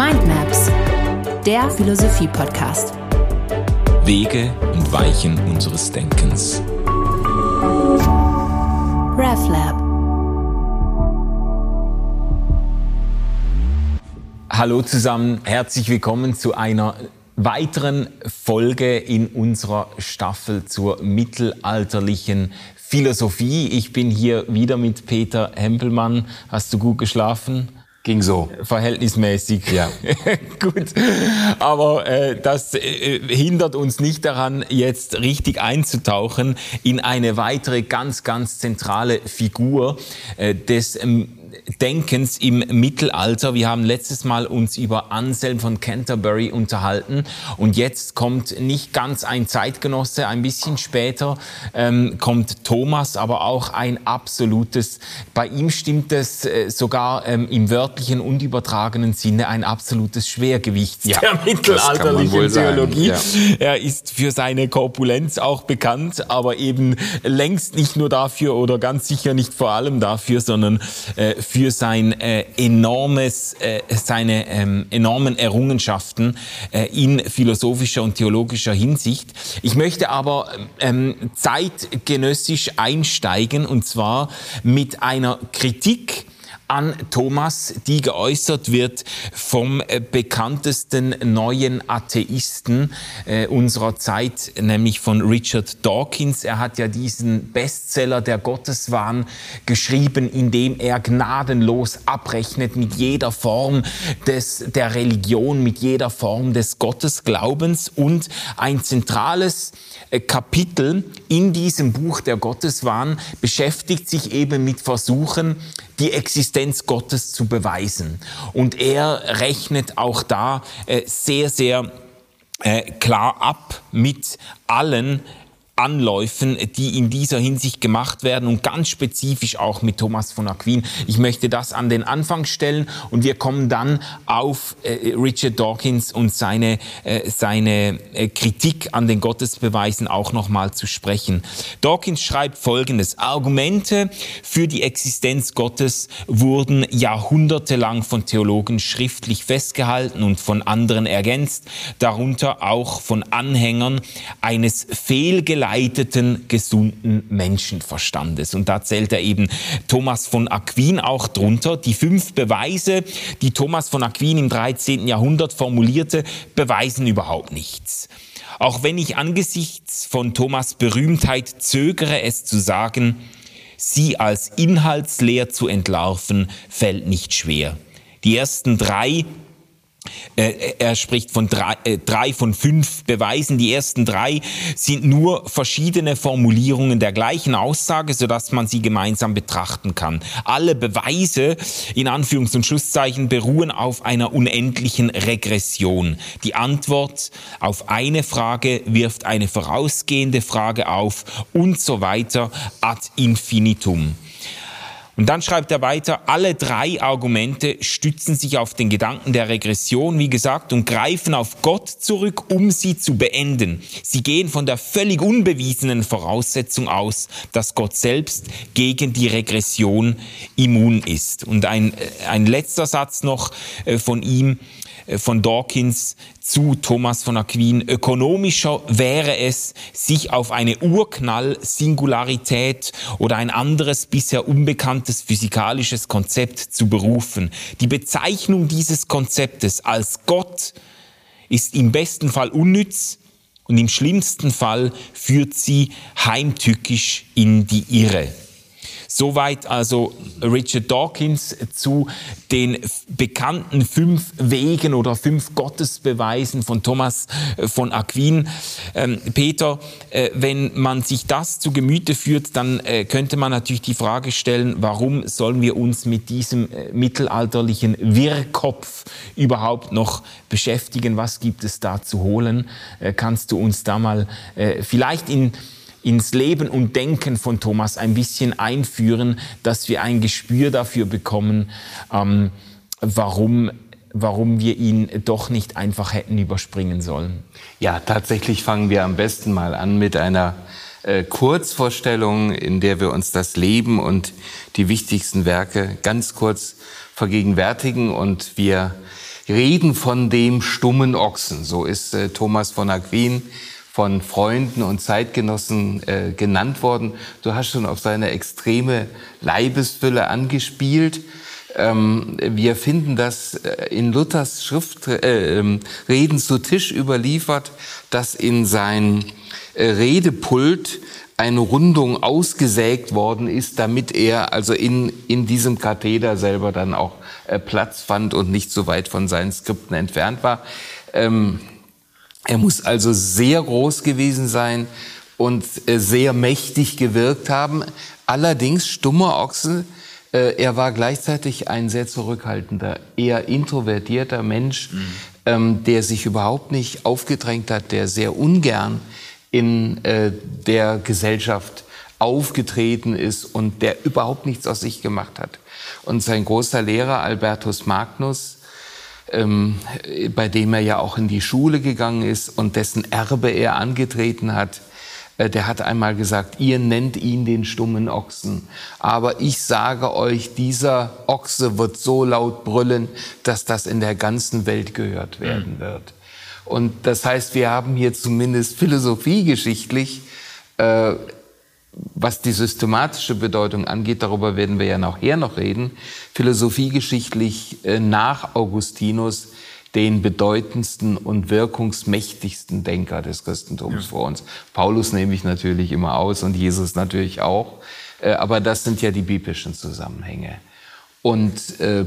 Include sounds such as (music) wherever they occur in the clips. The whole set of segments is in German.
Mindmaps, der Philosophie-Podcast. Wege und Weichen unseres Denkens. RefLab. Hallo zusammen, herzlich willkommen zu einer weiteren Folge in unserer Staffel zur mittelalterlichen Philosophie. Ich bin hier wieder mit Peter Hempelmann. Hast du gut geschlafen? Ging so. Verhältnismäßig. Ja. (laughs) Gut. Aber äh, das äh, hindert uns nicht daran, jetzt richtig einzutauchen in eine weitere ganz, ganz zentrale Figur äh, des ähm, Denkens im Mittelalter. Wir haben letztes Mal uns über Anselm von Canterbury unterhalten und jetzt kommt nicht ganz ein Zeitgenosse, ein bisschen später ähm, kommt Thomas, aber auch ein absolutes, bei ihm stimmt es äh, sogar ähm, im wörtlichen und übertragenen Sinne ein absolutes Schwergewicht ja, (laughs) der mittelalterlichen Theologie. Ja. Er ist für seine Korpulenz auch bekannt, aber eben längst nicht nur dafür oder ganz sicher nicht vor allem dafür, sondern äh, für sein äh, enormes, äh, seine ähm, enormen Errungenschaften äh, in philosophischer und theologischer Hinsicht. Ich möchte aber ähm, zeitgenössisch einsteigen und zwar mit einer Kritik an Thomas, die geäußert wird vom äh, bekanntesten neuen Atheisten äh, unserer Zeit, nämlich von Richard Dawkins. Er hat ja diesen Bestseller Der Gotteswahn geschrieben, in dem er gnadenlos abrechnet mit jeder Form des, der Religion, mit jeder Form des Gottesglaubens und ein zentrales äh, Kapitel in diesem Buch Der Gotteswahn beschäftigt sich eben mit Versuchen, die Existenz Gottes zu beweisen. Und er rechnet auch da äh, sehr, sehr äh, klar ab mit allen Anläufen, die in dieser Hinsicht gemacht werden und ganz spezifisch auch mit Thomas von Aquin. Ich möchte das an den Anfang stellen und wir kommen dann auf äh, Richard Dawkins und seine, äh, seine äh, Kritik an den Gottesbeweisen auch nochmal zu sprechen. Dawkins schreibt folgendes. Argumente für die Existenz Gottes wurden jahrhundertelang von Theologen schriftlich festgehalten und von anderen ergänzt, darunter auch von Anhängern eines fehlgeleiteten geleiteten, gesunden Menschenverstandes. Und da zählt er eben Thomas von Aquin auch drunter. Die fünf Beweise, die Thomas von Aquin im 13. Jahrhundert formulierte, beweisen überhaupt nichts. Auch wenn ich angesichts von Thomas Berühmtheit zögere, es zu sagen, sie als inhaltsleer zu entlarven, fällt nicht schwer. Die ersten drei er spricht von drei, äh, drei, von fünf Beweisen. Die ersten drei sind nur verschiedene Formulierungen der gleichen Aussage, sodass man sie gemeinsam betrachten kann. Alle Beweise in Anführungs- und Schlusszeichen beruhen auf einer unendlichen Regression. Die Antwort auf eine Frage wirft eine vorausgehende Frage auf und so weiter ad infinitum. Und dann schreibt er weiter, alle drei Argumente stützen sich auf den Gedanken der Regression, wie gesagt, und greifen auf Gott zurück, um sie zu beenden. Sie gehen von der völlig unbewiesenen Voraussetzung aus, dass Gott selbst gegen die Regression immun ist. Und ein, äh, ein letzter Satz noch äh, von ihm, von Dawkins zu Thomas von Aquin. Ökonomischer wäre es, sich auf eine Urknall-Singularität oder ein anderes bisher unbekanntes physikalisches Konzept zu berufen. Die Bezeichnung dieses Konzeptes als Gott ist im besten Fall unnütz und im schlimmsten Fall führt sie heimtückisch in die Irre. Soweit also Richard Dawkins zu den bekannten fünf Wegen oder fünf Gottesbeweisen von Thomas äh, von Aquin. Ähm, Peter, äh, wenn man sich das zu Gemüte führt, dann äh, könnte man natürlich die Frage stellen, warum sollen wir uns mit diesem mittelalterlichen Wirrkopf überhaupt noch beschäftigen? Was gibt es da zu holen? kannst du uns da mal vielleicht in ins Leben und Denken von Thomas ein bisschen einführen, dass wir ein Gespür dafür bekommen, ähm, warum warum wir ihn doch nicht einfach hätten überspringen sollen. Ja, tatsächlich fangen wir am besten mal an mit einer äh, Kurzvorstellung, in der wir uns das Leben und die wichtigsten Werke ganz kurz vergegenwärtigen und wir reden von dem stummen Ochsen. So ist äh, Thomas von Aquin von Freunden und Zeitgenossen äh, genannt worden. Du hast schon auf seine extreme Leibesfülle angespielt. Ähm, wir finden das äh, in Luthers Schrift, äh, ähm, Reden zu Tisch überliefert, dass in sein äh, Redepult eine Rundung ausgesägt worden ist, damit er also in, in diesem Katheder selber dann auch äh, Platz fand und nicht so weit von seinen Skripten entfernt war. Ähm, er muss also sehr groß gewesen sein und äh, sehr mächtig gewirkt haben. Allerdings stummer Ochse, äh, er war gleichzeitig ein sehr zurückhaltender, eher introvertierter Mensch, mhm. ähm, der sich überhaupt nicht aufgedrängt hat, der sehr ungern in äh, der Gesellschaft aufgetreten ist und der überhaupt nichts aus sich gemacht hat. Und sein großer Lehrer Albertus Magnus, ähm, bei dem er ja auch in die Schule gegangen ist und dessen Erbe er angetreten hat, äh, der hat einmal gesagt, ihr nennt ihn den stummen Ochsen, aber ich sage euch, dieser Ochse wird so laut brüllen, dass das in der ganzen Welt gehört werden mhm. wird. Und das heißt, wir haben hier zumindest philosophiegeschichtlich, äh, was die systematische Bedeutung angeht, darüber werden wir ja nachher noch reden, philosophiegeschichtlich äh, nach Augustinus den bedeutendsten und wirkungsmächtigsten Denker des Christentums ja. vor uns. Paulus nehme ich natürlich immer aus und Jesus natürlich auch. Äh, aber das sind ja die biblischen Zusammenhänge. Und äh,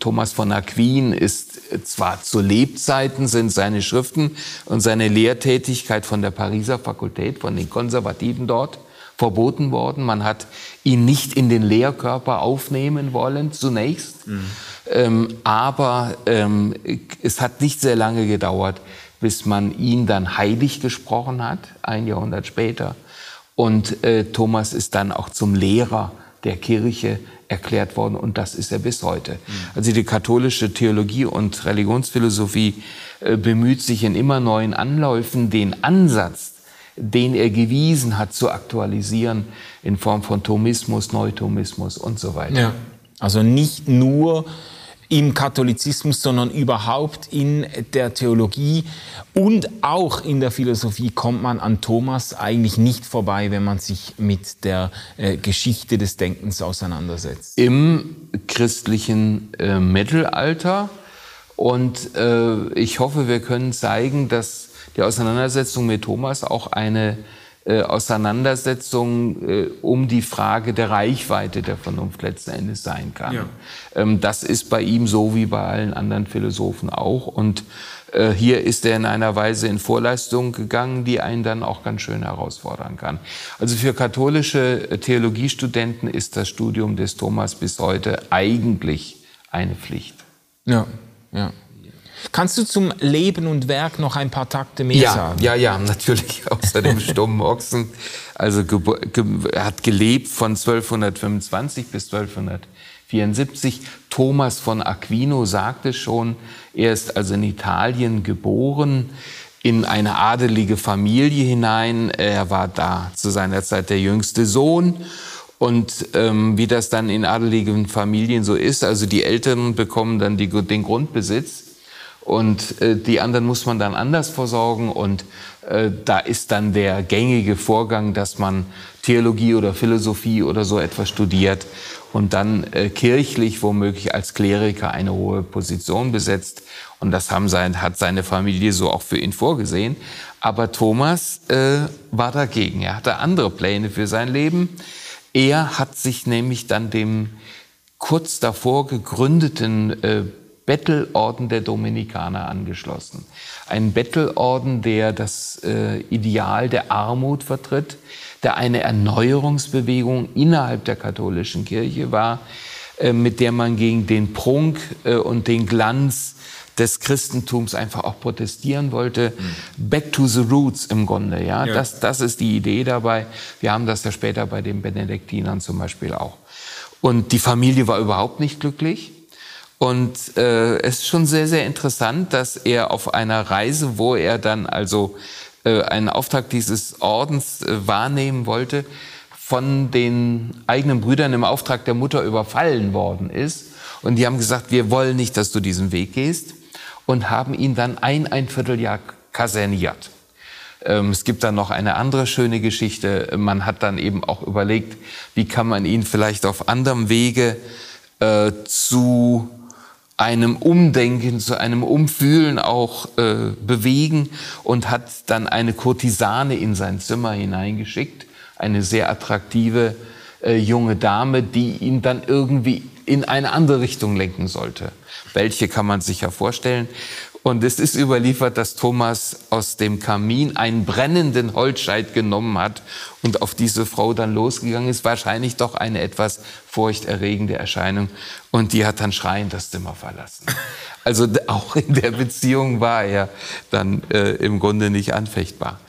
Thomas von Aquin ist zwar zu Lebzeiten sind seine Schriften und seine Lehrtätigkeit von der Pariser Fakultät, von den Konservativen dort, verboten worden. Man hat ihn nicht in den Lehrkörper aufnehmen wollen zunächst. Mhm. Ähm, aber ähm, es hat nicht sehr lange gedauert, bis man ihn dann heilig gesprochen hat, ein Jahrhundert später. Und äh, Thomas ist dann auch zum Lehrer der Kirche erklärt worden und das ist er bis heute. Mhm. Also die katholische Theologie und Religionsphilosophie äh, bemüht sich in immer neuen Anläufen, den Ansatz, den er gewiesen hat, zu aktualisieren in Form von Thomismus, Neuthomismus und so weiter. Ja. Also nicht nur im Katholizismus, sondern überhaupt in der Theologie und auch in der Philosophie kommt man an Thomas eigentlich nicht vorbei, wenn man sich mit der äh, Geschichte des Denkens auseinandersetzt. Im christlichen äh, Mittelalter und äh, ich hoffe, wir können zeigen, dass die Auseinandersetzung mit Thomas auch eine äh, Auseinandersetzung äh, um die Frage der Reichweite der Vernunft letzten Endes sein kann. Ja. Ähm, das ist bei ihm so wie bei allen anderen Philosophen auch. Und äh, hier ist er in einer Weise in Vorleistung gegangen, die einen dann auch ganz schön herausfordern kann. Also für katholische Theologiestudenten ist das Studium des Thomas bis heute eigentlich eine Pflicht. Ja, ja. Kannst du zum Leben und Werk noch ein paar Takte mehr ja, sagen? Ja, ja, (laughs) natürlich, außer dem stummen Ochsen. Also er hat gelebt von 1225 bis 1274. Thomas von Aquino sagte schon, er ist also in Italien geboren, in eine adelige Familie hinein. Er war da zu seiner Zeit der jüngste Sohn. Und ähm, wie das dann in adeligen Familien so ist, also die Eltern bekommen dann die, den Grundbesitz und äh, die anderen muss man dann anders versorgen und äh, da ist dann der gängige Vorgang, dass man Theologie oder Philosophie oder so etwas studiert und dann äh, kirchlich womöglich als Kleriker eine hohe Position besetzt. Und das haben sein, hat seine Familie so auch für ihn vorgesehen. Aber Thomas äh, war dagegen. Er hatte andere Pläne für sein Leben. Er hat sich nämlich dann dem kurz davor gegründeten äh, Bettelorden der Dominikaner angeschlossen. Ein Bettelorden, der das äh, Ideal der Armut vertritt, der eine Erneuerungsbewegung innerhalb der katholischen Kirche war, äh, mit der man gegen den Prunk äh, und den Glanz des Christentums einfach auch protestieren wollte. Mhm. Back to the roots im Grunde, ja? ja. Das, das ist die Idee dabei. Wir haben das ja später bei den Benediktinern zum Beispiel auch. Und die Familie war überhaupt nicht glücklich. Und äh, es ist schon sehr, sehr interessant, dass er auf einer Reise, wo er dann also äh, einen Auftrag dieses Ordens äh, wahrnehmen wollte, von den eigenen Brüdern im Auftrag der Mutter überfallen worden ist. Und die haben gesagt, wir wollen nicht, dass du diesen Weg gehst. und haben ihn dann ein, ein Vierteljahr kaserniert. Ähm, es gibt dann noch eine andere schöne Geschichte. Man hat dann eben auch überlegt, wie kann man ihn vielleicht auf anderem Wege äh, zu einem Umdenken, zu einem Umfühlen auch äh, bewegen und hat dann eine Kurtisane in sein Zimmer hineingeschickt, eine sehr attraktive äh, junge Dame, die ihn dann irgendwie in eine andere Richtung lenken sollte. Welche kann man sich ja vorstellen. Und es ist überliefert, dass Thomas aus dem Kamin einen brennenden Holzscheit genommen hat und auf diese Frau dann losgegangen ist. Wahrscheinlich doch eine etwas furchterregende Erscheinung. Und die hat dann schreiend das Zimmer verlassen. (laughs) Also auch in der Beziehung war er dann äh, im Grunde nicht anfechtbar.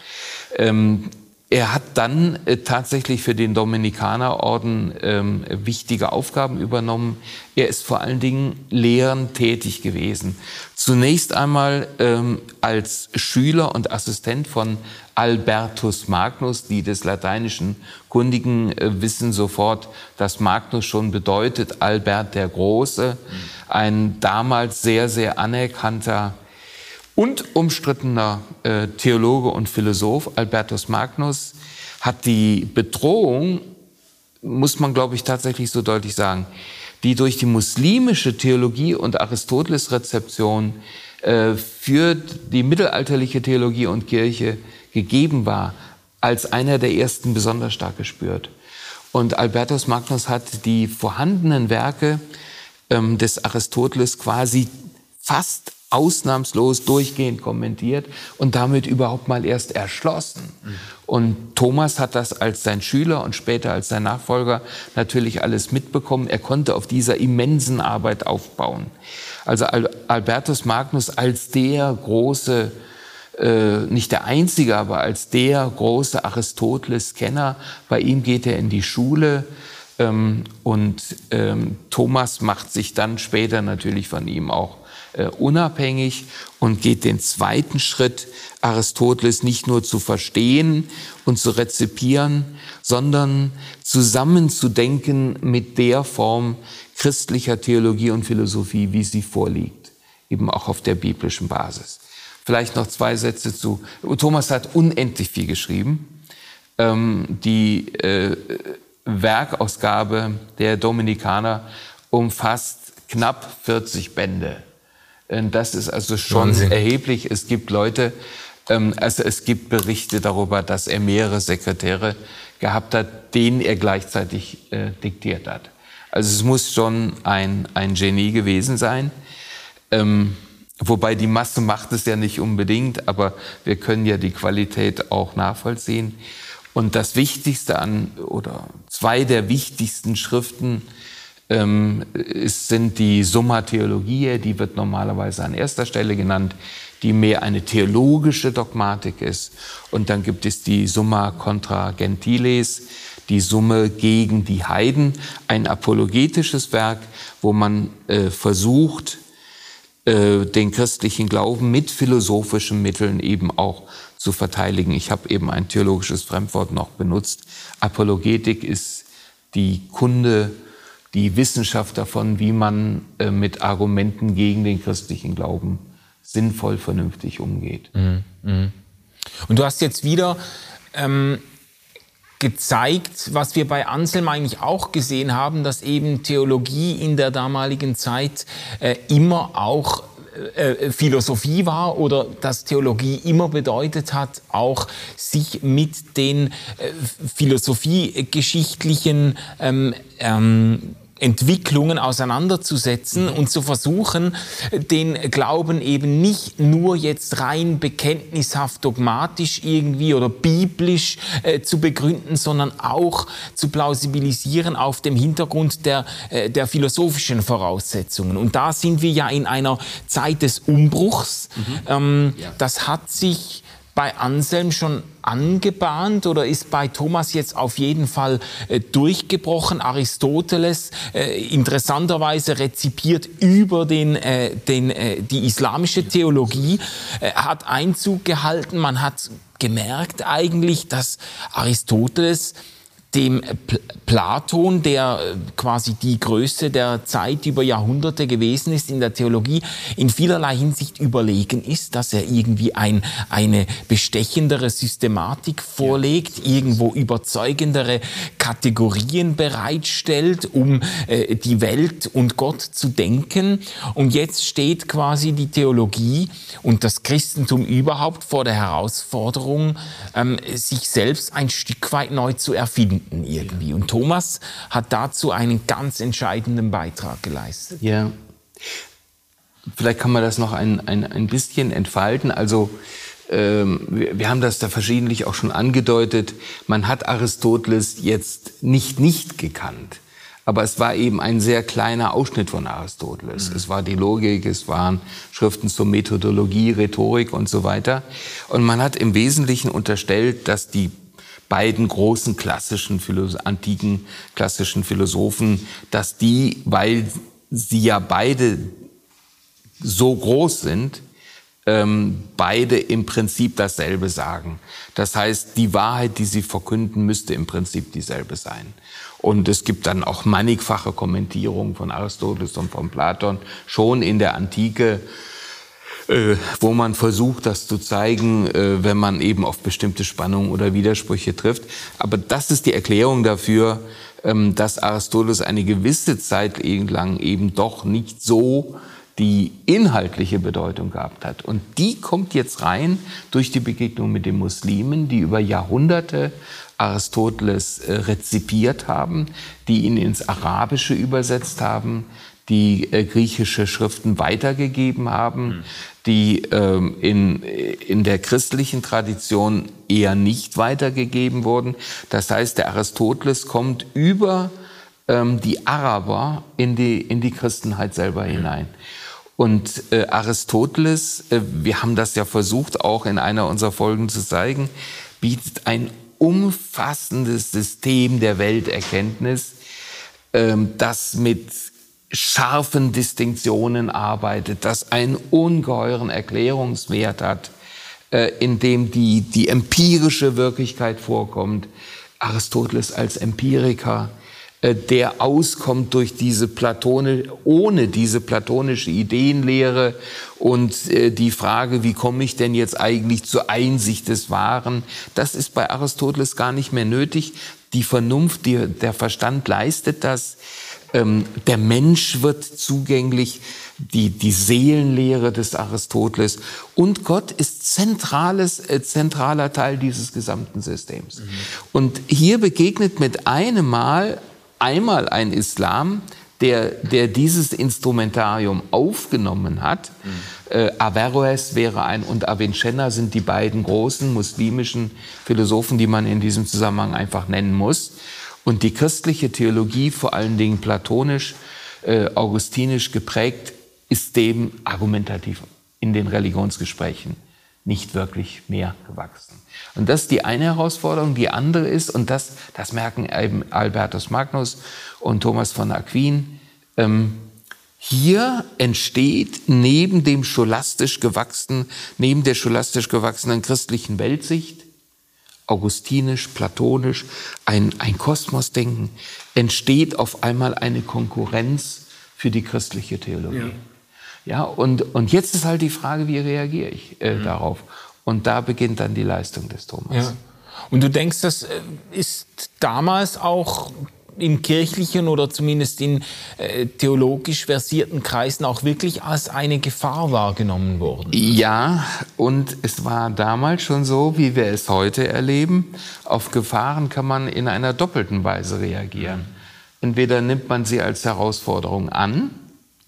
Ähm, er hat dann äh, tatsächlich für den Dominikanerorden ähm, wichtige Aufgaben übernommen. Er ist vor allen Dingen lehrend tätig gewesen. Zunächst einmal ähm, als Schüler und Assistent von Albertus Magnus. Die des Lateinischen Kundigen äh, wissen sofort, dass Magnus schon bedeutet Albert der Große. Ein damals sehr, sehr anerkannter und umstrittener äh, Theologe und Philosoph Albertus Magnus hat die Bedrohung, muss man glaube ich tatsächlich so deutlich sagen, die durch die muslimische Theologie und Aristoteles Rezeption äh, für die mittelalterliche Theologie und Kirche gegeben war, als einer der ersten besonders stark gespürt. Und Albertus Magnus hat die vorhandenen Werke ähm, des Aristoteles quasi fast ausnahmslos durchgehend kommentiert und damit überhaupt mal erst erschlossen. Und Thomas hat das als sein Schüler und später als sein Nachfolger natürlich alles mitbekommen. Er konnte auf dieser immensen Arbeit aufbauen. Also Albertus Magnus als der große, äh, nicht der einzige, aber als der große Aristoteles-Kenner. Bei ihm geht er in die Schule. Ähm, und ähm, Thomas macht sich dann später natürlich von ihm auch äh, unabhängig und geht den zweiten Schritt, Aristoteles nicht nur zu verstehen und zu rezipieren, sondern zusammenzudenken mit der Form christlicher Theologie und Philosophie, wie sie vorliegt, eben auch auf der biblischen Basis. Vielleicht noch zwei Sätze zu. Thomas hat unendlich viel geschrieben. Ähm, die äh, Werkausgabe der Dominikaner umfasst knapp 40 Bände. Äh, das ist also schon Wahnsinn. erheblich. Es gibt Leute, ähm, also es gibt Berichte darüber, dass er mehrere Sekretäre gehabt hat, denen er gleichzeitig äh, diktiert hat. Also es muss schon ein, ein Genie gewesen sein. Ähm, wobei die Masse macht es ja nicht unbedingt, aber wir können ja die Qualität auch nachvollziehen. Und das Wichtigste an, oder zwei der wichtigsten Schriften ähm, es sind die Summa Theologiae, die wird normalerweise an erster Stelle genannt, die mehr eine theologische Dogmatik ist. Und dann gibt es die Summa Contra Gentiles, die Summe gegen die Heiden, ein apologetisches Werk, wo man äh, versucht, äh, den christlichen Glauben mit philosophischen Mitteln eben auch zu verteidigen. Ich habe eben ein theologisches Fremdwort noch benutzt. Apologetik ist die Kunde die Wissenschaft davon, wie man äh, mit Argumenten gegen den christlichen Glauben sinnvoll, vernünftig umgeht. Mhm. mhm. Und du hast jetzt wieder ähm, gezeigt, was wir bei Anselm eigentlich auch gesehen haben, dass eben Theologie in der damaligen Zeit äh, immer auch äh, Philosophie war oder dass Theologie immer bedeutet hat, auch sich mit den äh, philosophiegeschichtlichen ähm, ähm, Entwicklungen auseinanderzusetzen mhm. und zu versuchen, den Glauben eben nicht nur jetzt rein bekenntnishaft dogmatisch irgendwie oder biblisch äh, zu begründen, sondern auch zu plausibilisieren auf dem Hintergrund der, äh, der philosophischen Voraussetzungen. Und da sind wir ja in einer Zeit des Umbruchs. Mhm. Ähm, ja. Das hat sich bei Anselm schon angebahnt oder ist bei Thomas jetzt auf jeden Fall äh, durchgebrochen? Aristoteles äh, interessanterweise rezipiert über den, äh, den, äh, die islamische Theologie, äh, hat Einzug gehalten. Man hat gemerkt eigentlich, dass Aristoteles dem Platon, der äh, quasi die Größe der Zeit über Jahrhunderte gewesen ist in der Theologie, in vielerlei Hinsicht überlegen ist, dass er irgendwie ein, eine bestechendere Systematik vorlegt, ja. irgendwo überzeugendere Kategorien bereitstellt, um äh, die Welt und Gott zu denken. Und jetzt steht quasi die Theologie und das Christentum überhaupt vor der Herausforderung, ähm, sich selbst ein Stück weit neu zu erfinden irgendwie. Und Thomas hat dazu einen ganz entscheidenden Beitrag geleistet. Ja. Vielleicht kann man das noch ein, ein, ein bisschen entfalten. Also ähm, wir, wir haben das da verschiedentlich auch schon angedeutet. Man hat Aristoteles jetzt nicht nicht gekannt. Aber es war eben ein sehr kleiner Ausschnitt von Aristoteles. Mhm. Es war die Logik, es waren Schriften zur Methodologie, Rhetorik und so weiter. Und man hat im Wesentlichen unterstellt, dass die beiden großen klassischen, antiken klassischen Philosophen, dass die, weil sie ja beide so groß sind, ähm, beide im Prinzip dasselbe sagen. Das heißt, die Wahrheit, die sie verkünden, müsste im Prinzip dieselbe sein. Und es gibt dann auch mannigfache Kommentierungen von Aristoteles und von Platon schon in der Antike, äh, wo man versucht, das zu zeigen, äh, wenn man eben auf bestimmte Spannungen oder Widersprüche trifft. Aber das ist die Erklärung dafür, ähm, dass Aristoteles eine gewisse Zeit lang eben doch nicht so die inhaltliche Bedeutung gehabt hat. Und die kommt jetzt rein durch die Begegnung mit den Muslimen, die über Jahrhunderte Aristoteles äh, rezipiert haben, die ihn ins Arabische übersetzt haben, die äh, griechische Schriften weitergegeben haben, mhm. die ähm, in, in der christlichen Tradition eher nicht weitergegeben wurden. Das heißt, der Aristoteles kommt über ähm, die Araber in die, in die Christenheit selber mhm. hinein. Und äh, Aristoteles, äh, wir haben das ja versucht, auch in einer unserer Folgen zu zeigen, bietet ein umfassendes System der Welterkenntnis, ähm, das mit scharfen Distinktionen arbeitet, das einen ungeheuren Erklärungswert hat, äh, in dem die, die empirische Wirklichkeit vorkommt. Aristoteles als Empiriker äh, der auskommt durch diese Platone, ohne diese platonische Ideenlehre und äh, die Frage, wie komme ich denn jetzt eigentlich zur Einsicht des Wahren, das ist bei Aristoteles gar nicht mehr nötig. Die Vernunft, die, der Verstand leistet das. Ähm, der Mensch wird zugänglich, die, die Seelenlehre des Aristoteles und Gott ist zentrales, äh, zentraler Teil dieses gesamten Systems. Mhm. Und hier begegnet mit einem Mal einmal ein Islam, der, der dieses Instrumentarium aufgenommen hat. Mhm. Äh, Averroes wäre ein und Avicenna sind die beiden großen muslimischen Philosophen, die man in diesem Zusammenhang einfach nennen muss. Und die christliche Theologie, vor allen Dingen platonisch, äh, augustinisch geprägt, ist dem argumentativ in den Religionsgesprächen nicht wirklich mehr gewachsen. Und das ist die eine Herausforderung. Die andere ist, und das, das merken eben Albertus Magnus und Thomas von Aquin, ähm, hier entsteht neben dem scholastisch gewachsenen, neben der scholastisch gewachsenen christlichen Weltsicht, augustinisch, platonisch, ein, ein Kosmosdenken, entsteht auf einmal eine Konkurrenz für die christliche Theologie. Ja. Ja, und, und jetzt ist halt die Frage, wie reagiere ich äh, mhm. darauf? Und da beginnt dann die Leistung des Thomas. Ja. Und du denkst, das äh, ist damals auch in kirchlichen oder zumindest in äh, theologisch versierten Kreisen auch wirklich als eine Gefahr wahrgenommen worden? Ja, und es war damals schon so, wie wir es heute erleben. Auf Gefahren kann man in einer doppelten Weise reagieren. Entweder nimmt man sie als Herausforderung an,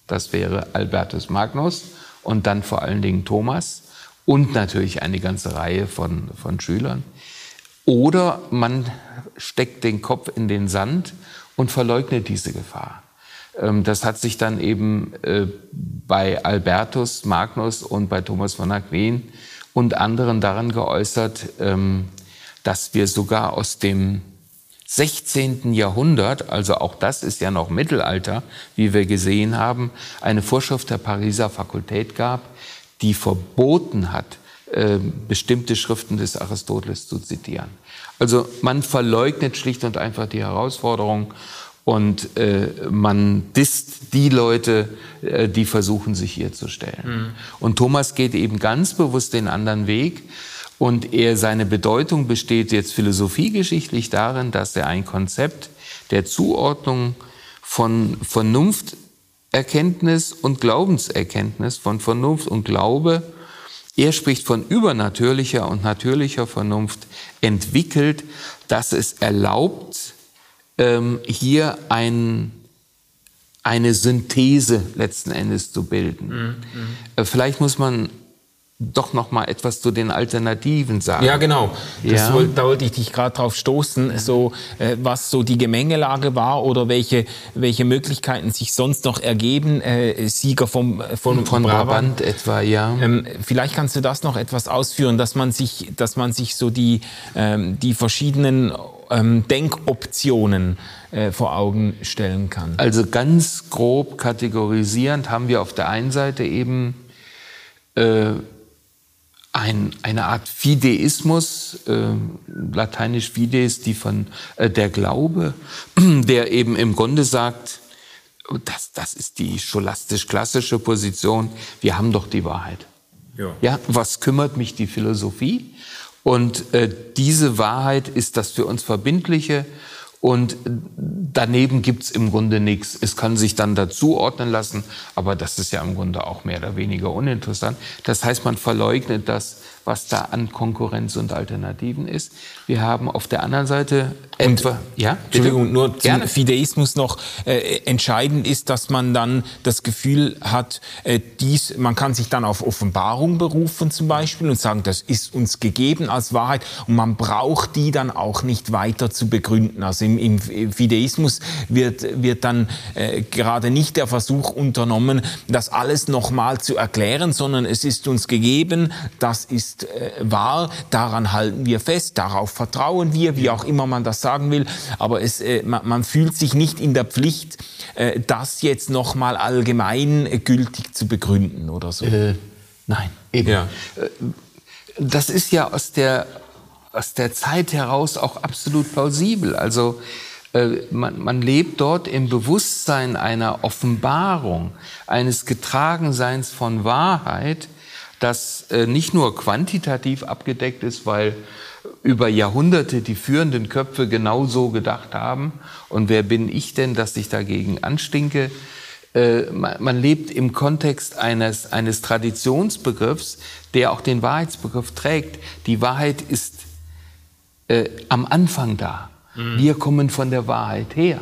das wäre Albertus Magnus und dann vor allen Dingen Thomas und natürlich eine ganze Reihe von, von Schülern. Oder man steckt den Kopf in den Sand und verleugnet diese Gefahr. Ähm, das hat sich dann eben äh, bei Albertus Magnus und bei Thomas von Aquin und anderen daran geäußert, ähm, dass wir sogar aus dem 16. Jahrhundert, also auch das ist ja noch Mittelalter, wie wir gesehen haben, eine Vorschrift der Pariser Fakultät gab, die verboten hat, äh, bestimmte Schriften des Aristoteles zu zitieren. Also man verleugnet schlicht und einfach die Herausforderung und äh, man disst die Leute, äh, die versuchen, sich hier zu stellen. Mhm. Und Thomas geht eben ganz bewusst den anderen Weg. Und er, seine Bedeutung besteht jetzt philosophiegeschichtlich darin, dass er ein Konzept der Zuordnung von Vernunfterkenntnis und Glaubenserkenntnis, von Vernunft und Glaube, er spricht von übernatürlicher und natürlicher Vernunft, entwickelt, dass es erlaubt, ähm, hier ein, eine Synthese letzten Endes zu bilden. Mhm. mhm. Vielleicht muss man doch noch mal etwas zu den Alternativen sagen. Ja, genau. Ja. Wollte, da wollte ich dich gerade drauf stoßen, so äh, was so die Gemengelage war oder welche welche Möglichkeiten sich sonst noch ergeben. Äh, Sieger vom von, von Brabant. Brabant etwa, ja. Ähm, vielleicht kannst du das noch etwas ausführen, dass man sich dass man sich so die ähm, die verschiedenen ähm, Denkoptionen äh, vor Augen stellen kann. Also ganz grob kategorisierend haben wir auf der einen Seite eben äh, ein, eine Art Fideismus, äh, lateinisch Fides, die von äh, der Glaube, (clears throat) der eben im Grunde sagt, das, das ist die scholastisch-klassische Position, wir haben doch die Wahrheit. Ja. ja, was kümmert mich die Philosophie? Und äh, diese Wahrheit ist das für uns Verbindliche und daneben gibt's im Grunde nichts. Es kann sich dann dazuordnen lassen, aber das ist ja im Grunde auch mehr oder weniger uninteressant. Das heißt, man verleugnet das, was da an Konkurrenz und Alternativen ist. Wir haben auf der anderen Seite etwa, ja, Entschuldigung, nur zum Gerne. Fideismus noch äh, entscheidend ist, dass man dann das Gefühl hat, äh, dies, man kann sich dann auf Offenbarung berufen zum Beispiel und sagen, das ist uns gegeben als Wahrheit und man braucht die dann auch nicht weiter zu begründen. Also im, im Fideismus wird, wird dann äh, gerade nicht der Versuch unternommen, das alles nochmal zu erklären, sondern es ist uns gegeben, das ist äh, wahr, daran halten wir fest, darauf vertrauen wir, wie auch immer man das sagen will. Aber es, äh, man, man, fühlt sich nicht in der Pflicht, äh, das jetzt nochmal allgemein gültig zu begründen oder so. Äh, nein, eben. Ja. Äh, das ist ja aus der, aus der Zeit heraus auch absolut plausibel. Also äh, man, man, lebt dort im Bewusstsein einer Offenbarung, eines Getragenseins von Wahrheit, das äh, nicht nur quantitativ abgedeckt ist, weil über Jahrhunderte die führenden Köpfe genau so gedacht haben. Und wer bin ich denn, dass ich dagegen anstinke? Äh, man, lebt im Kontext eines, eines Traditionsbegriffs, der auch den Wahrheitsbegriff trägt. Die Wahrheit ist äh, am Anfang da. Mhm. Wir kommen von der Wahrheit her.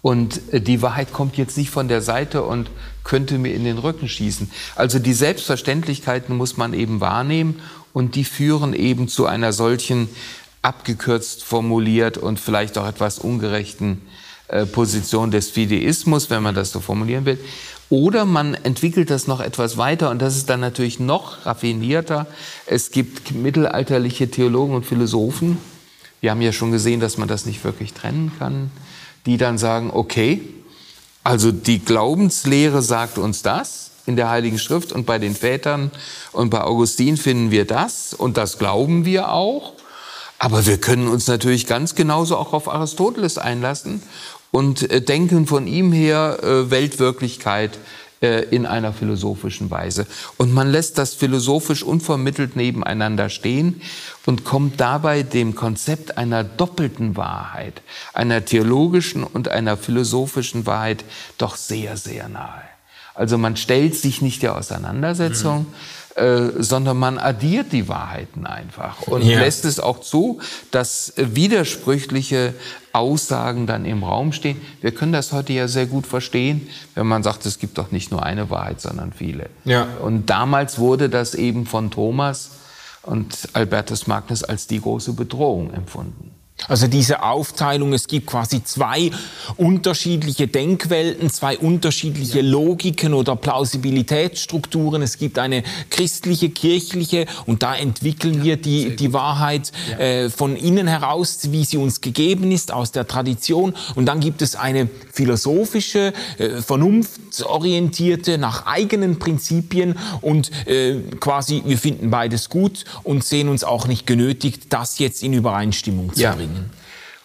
Und äh, die Wahrheit kommt jetzt nicht von der Seite und könnte mir in den Rücken schießen. Also die Selbstverständlichkeiten muss man eben wahrnehmen und die führen eben zu einer solchen abgekürzt formuliert und vielleicht auch etwas ungerechten äh, Position des Fideismus, wenn man das so formulieren will. Oder man entwickelt das noch etwas weiter und das ist dann natürlich noch raffinierter. Es gibt mittelalterliche Theologen und Philosophen, wir haben ja schon gesehen, dass man das nicht wirklich trennen kann, die dann sagen, okay, also die Glaubenslehre sagt uns das, in der Heiligen Schrift und bei den Vätern und bei Augustin finden wir das und das glauben wir auch. Aber wir können uns natürlich ganz genauso auch auf Aristoteles einlassen und äh, denken von ihm her äh, Weltwirklichkeit in einer philosophischen Weise. Und man lässt das philosophisch unvermittelt nebeneinander stehen und kommt dabei dem Konzept einer doppelten Wahrheit, einer theologischen und einer philosophischen Wahrheit doch sehr, sehr nahe. Also man stellt sich nicht der Auseinandersetzung, mhm. Äh, sondern man addiert die Wahrheiten einfach und ja. lässt es auch zu, dass widersprüchliche Aussagen dann im Raum stehen. Wir können das heute ja sehr gut verstehen, wenn man sagt, es gibt doch nicht nur eine Wahrheit, sondern viele. Ja. Und damals wurde das eben von Thomas und Albertus Magnus als die große Bedrohung empfunden. Also diese Aufteilung, es gibt quasi zwei unterschiedliche Denkwelten, zwei unterschiedliche Logiken oder Plausibilitätsstrukturen. Es gibt eine christliche, kirchliche und da entwickeln wir die, die Wahrheit äh, von innen heraus, wie sie uns gegeben ist, aus der Tradition. Und dann gibt es eine philosophische, äh, vernunftsorientierte, nach eigenen Prinzipien und äh, quasi wir finden beides gut und sehen uns auch nicht genötigt, das jetzt in Übereinstimmung zu ja. bringen.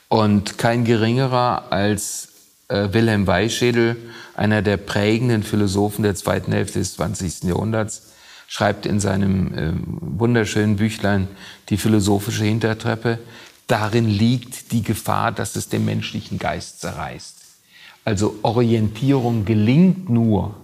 Und kein geringerer als äh, Wilhelm Weichschädel, einer der prägenden Philosophen der zweiten Hälfte des 20. Jahrhunderts, schreibt in seinem äh, wunderschönen Büchlein Die philosophische Hintertreppe, darin liegt die Gefahr, dass es den menschlichen Geist zerreißt. Also Orientierung gelingt nur,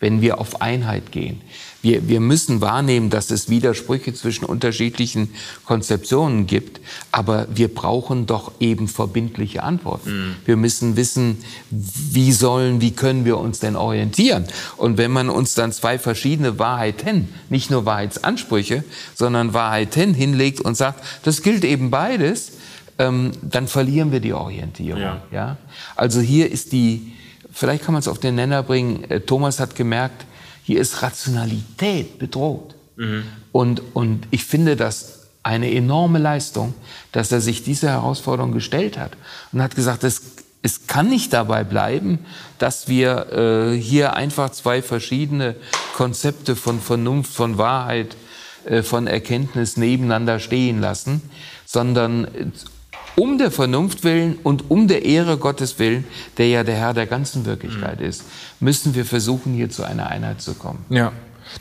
wenn wir auf Einheit gehen. Wir, wir müssen wahrnehmen, dass es Widersprüche zwischen unterschiedlichen Konzeptionen gibt, aber wir brauchen doch eben verbindliche Antworten. Mhm. Wir müssen wissen, wie sollen, wie können wir uns denn orientieren? Und wenn man uns dann zwei verschiedene Wahrheiten, nicht nur Wahrheitsansprüche, sondern Wahrheiten hinlegt und sagt, das gilt eben beides, ähm, dann verlieren wir die Orientierung. Ja. ja? Also hier ist die, vielleicht kann man es auf den Nenner bringen, äh, Thomas hat gemerkt, hier ist Rationalität bedroht. Mhm. Und, und ich finde das eine enorme Leistung, dass er sich dieser Herausforderung gestellt hat und hat gesagt, es, es kann nicht dabei bleiben, dass wir äh, hier einfach zwei verschiedene Konzepte von Vernunft, von Wahrheit, äh, von Erkenntnis nebeneinander stehen lassen, sondern um der Vernunft willen und um der Ehre Gottes willen, der ja der Herr der ganzen Wirklichkeit mhm. ist, müssen wir versuchen, hier zu einer Einheit zu kommen. Ja.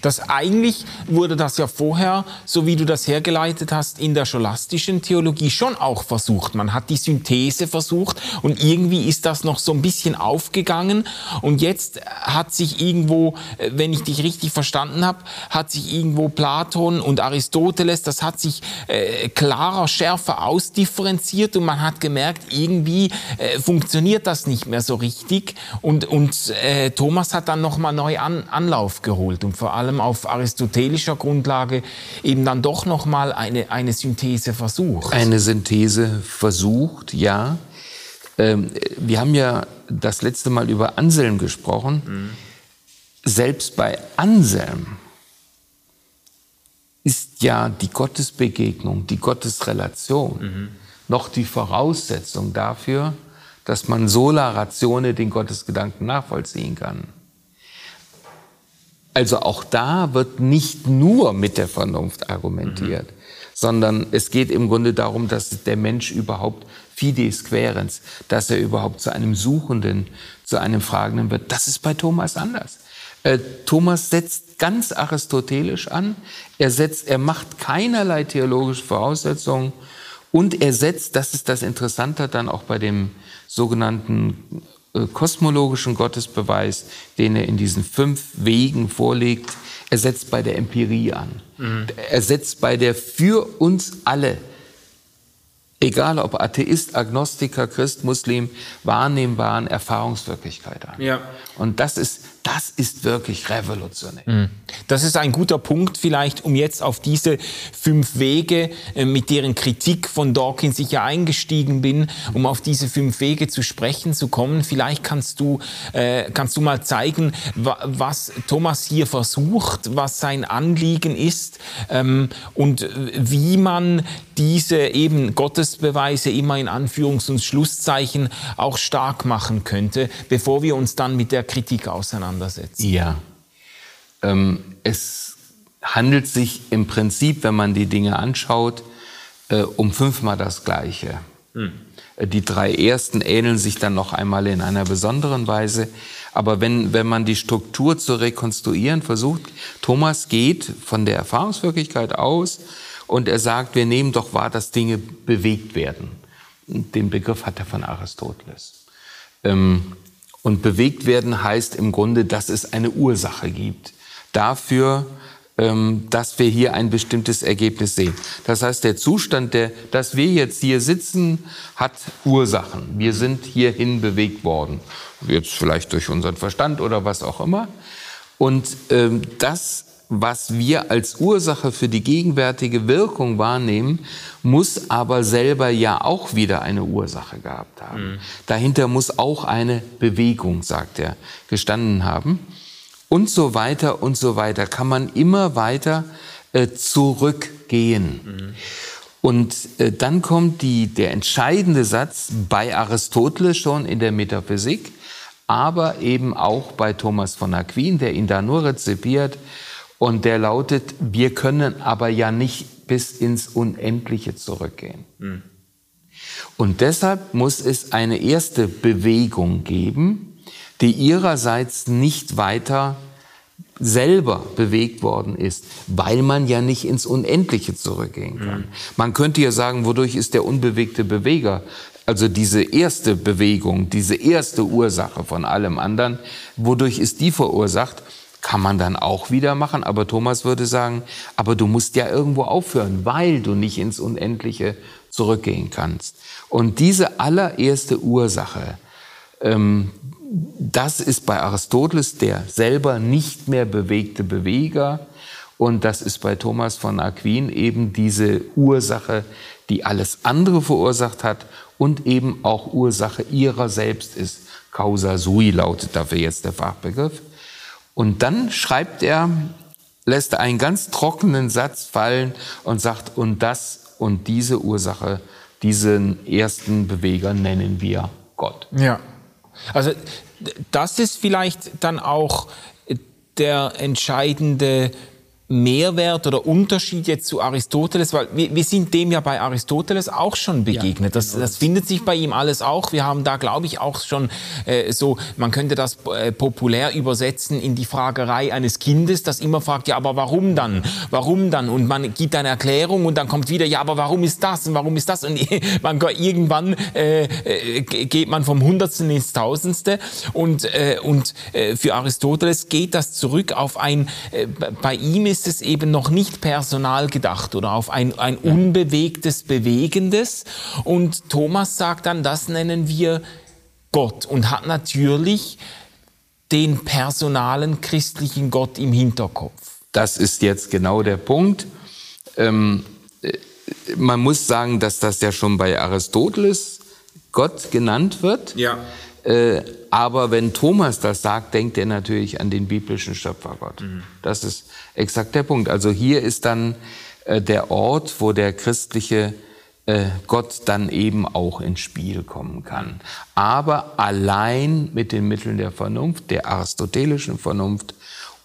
Das eigentlich wurde das ja vorher, so wie du das hergeleitet hast, in der scholastischen Theologie schon auch versucht. Man hat die Synthese versucht und irgendwie ist das noch so ein bisschen aufgegangen. Und jetzt hat sich irgendwo, äh, wenn ich dich richtig verstanden habe, hat sich irgendwo Platon und Aristoteles, das hat sich äh, klarer, schärfer ausdifferenziert und man hat gemerkt, irgendwie äh, funktioniert das nicht mehr so richtig. Und, und äh, Thomas hat dann nochmal neu an, Anlauf geholt und vor vor allem auf aristotelischer Grundlage eben dann doch noch mal eine, eine Synthese versucht. Eine Synthese versucht, ja. Ähm, wir haben ja das letzte Mal über Anselm gesprochen. Mhm. Selbst bei Anselm ist ja die Gottesbegegnung, die Gottesrelation mhm. noch die Voraussetzung dafür, dass man sola ratione den Gottesgedanken nachvollziehen kann. Also auch da wird nicht nur mit der Vernunft argumentiert, mhm. sondern es geht im Grunde darum, dass der Mensch überhaupt fides querens, dass er überhaupt zu einem Suchenden, zu einem Fragenden wird. Das ist bei Thomas anders. Äh, Thomas setzt ganz aristotelisch an. Er setzt, er macht keinerlei theologische Voraussetzungen und er setzt, das ist das Interessante dann auch bei dem sogenannten kosmologischen Gottesbeweis, den er in diesen fünf Wegen vorlegt, er setzt bei der Empirie an. Mhm. Er setzt bei der für uns alle, egal ob Atheist, Agnostiker, Christ, Muslim, wahrnehmbaren Erfahrungswirklichkeit an. Ja. Und das ist das ist wirklich revolutionär. Hm. Das ist ein guter Punkt vielleicht, um jetzt auf diese fünf Wege, äh, mit deren Kritik von Dawkins ich ja eingestiegen bin, um auf diese fünf Wege zu sprechen zu kommen. Vielleicht kannst du, äh, kannst du mal zeigen, was Thomas hier versucht, was sein Anliegen ist ähm, und wie man diese eben Gottesbeweise immer in Anführungs- und Schlusszeichen auch stark machen könnte, bevor wir uns dann mit der Kritik auseinandersetzen auseinandersetzen. Ja. Ähm, es handelt sich im Prinzip, wenn man die Dinge anschaut, äh, um fünfmal das Gleiche. Hm. Äh, die drei ersten ähneln sich dann noch einmal in einer besonderen Weise. Aber wenn, wenn man die Struktur zu rekonstruieren versucht, Thomas geht von der Erfahrungswirklichkeit aus und er sagt, wir nehmen doch wahr, dass Dinge bewegt werden. Den Begriff hat er von Aristoteles. Ähm, und bewegt werden heißt im Grunde, dass es eine Ursache gibt dafür, ähm, dass wir hier ein bestimmtes Ergebnis sehen. Das heißt, der Zustand, der, dass wir jetzt hier sitzen, hat Ursachen. Wir sind hierhin bewegt worden. Jetzt vielleicht durch unseren Verstand oder was auch immer. Und ähm, das was wir als Ursache für die gegenwärtige Wirkung wahrnehmen, muss aber selber ja auch wieder eine Ursache gehabt haben. Mhm. Dahinter muss auch eine Bewegung, sagt er, gestanden haben. Und so weiter und so weiter kann man immer weiter äh, zurückgehen. Mhm. Und äh, dann kommt die, der entscheidende Satz bei Aristoteles schon in der Metaphysik, aber eben auch bei Thomas von Aquin, der ihn da nur rezipiert. Und der lautet, wir können aber ja nicht bis ins Unendliche zurückgehen. Mhm. Und deshalb muss es eine erste Bewegung geben, die ihrerseits nicht weiter selber bewegt worden ist, weil man ja nicht ins Unendliche zurückgehen kann. Mhm. Man könnte ja sagen, wodurch ist der unbewegte Beweger? Also diese erste Bewegung, diese erste Ursache von allem anderen, wodurch ist die verursacht? Kann man dann auch wieder machen, aber Thomas würde sagen, aber du musst ja irgendwo aufhören, weil du nicht ins Unendliche zurückgehen kannst. Und diese allererste Ursache, ähm, das ist bei Aristoteles der selber nicht mehr bewegte Beweger. Und das ist bei Thomas von Aquin eben diese Ursache, die alles andere verursacht hat und eben auch Ursache ihrer selbst ist. Causa sui lautet dafür jetzt der Fachbegriff. Und dann schreibt er, lässt einen ganz trockenen Satz fallen und sagt, und das und diese Ursache, diesen ersten Beweger nennen wir Gott. Ja. Also das ist vielleicht dann auch der entscheidende Mehrwert oder Unterschied jetzt zu Aristoteles, weil wir, wir sind dem ja bei Aristoteles auch schon begegnet. Das, das findet sich bei ihm alles auch. Wir haben da, glaube ich, auch schon äh, so, man könnte das äh, populär übersetzen in die Fragerei eines Kindes, das immer fragt, ja, aber warum dann? Warum dann? Und man gibt eine Erklärung und dann kommt wieder, ja, aber warum ist das und warum ist das? Und (laughs) man, irgendwann äh, äh, geht man vom Hundertsten ins Tausendste und, äh, und äh, für Aristoteles geht das zurück auf ein, bei ihm ist es eben noch nicht personal gedacht oder auf ein, ein unbewegtes, bewegendes. Und Thomas sagt dann, das nennen wir Gott und hat natürlich den personalen christlichen Gott im Hinterkopf. Das ist jetzt genau der Punkt. Ähm, äh, man muss sagen, dass das ja schon bei Aristoteles Gott genannt wird. Ja. Äh, aber wenn Thomas das sagt, denkt er natürlich an den biblischen Schöpfergott. Mhm. Das ist exakt der Punkt. Also hier ist dann äh, der Ort, wo der christliche äh, Gott dann eben auch ins Spiel kommen kann. Aber allein mit den Mitteln der Vernunft, der aristotelischen Vernunft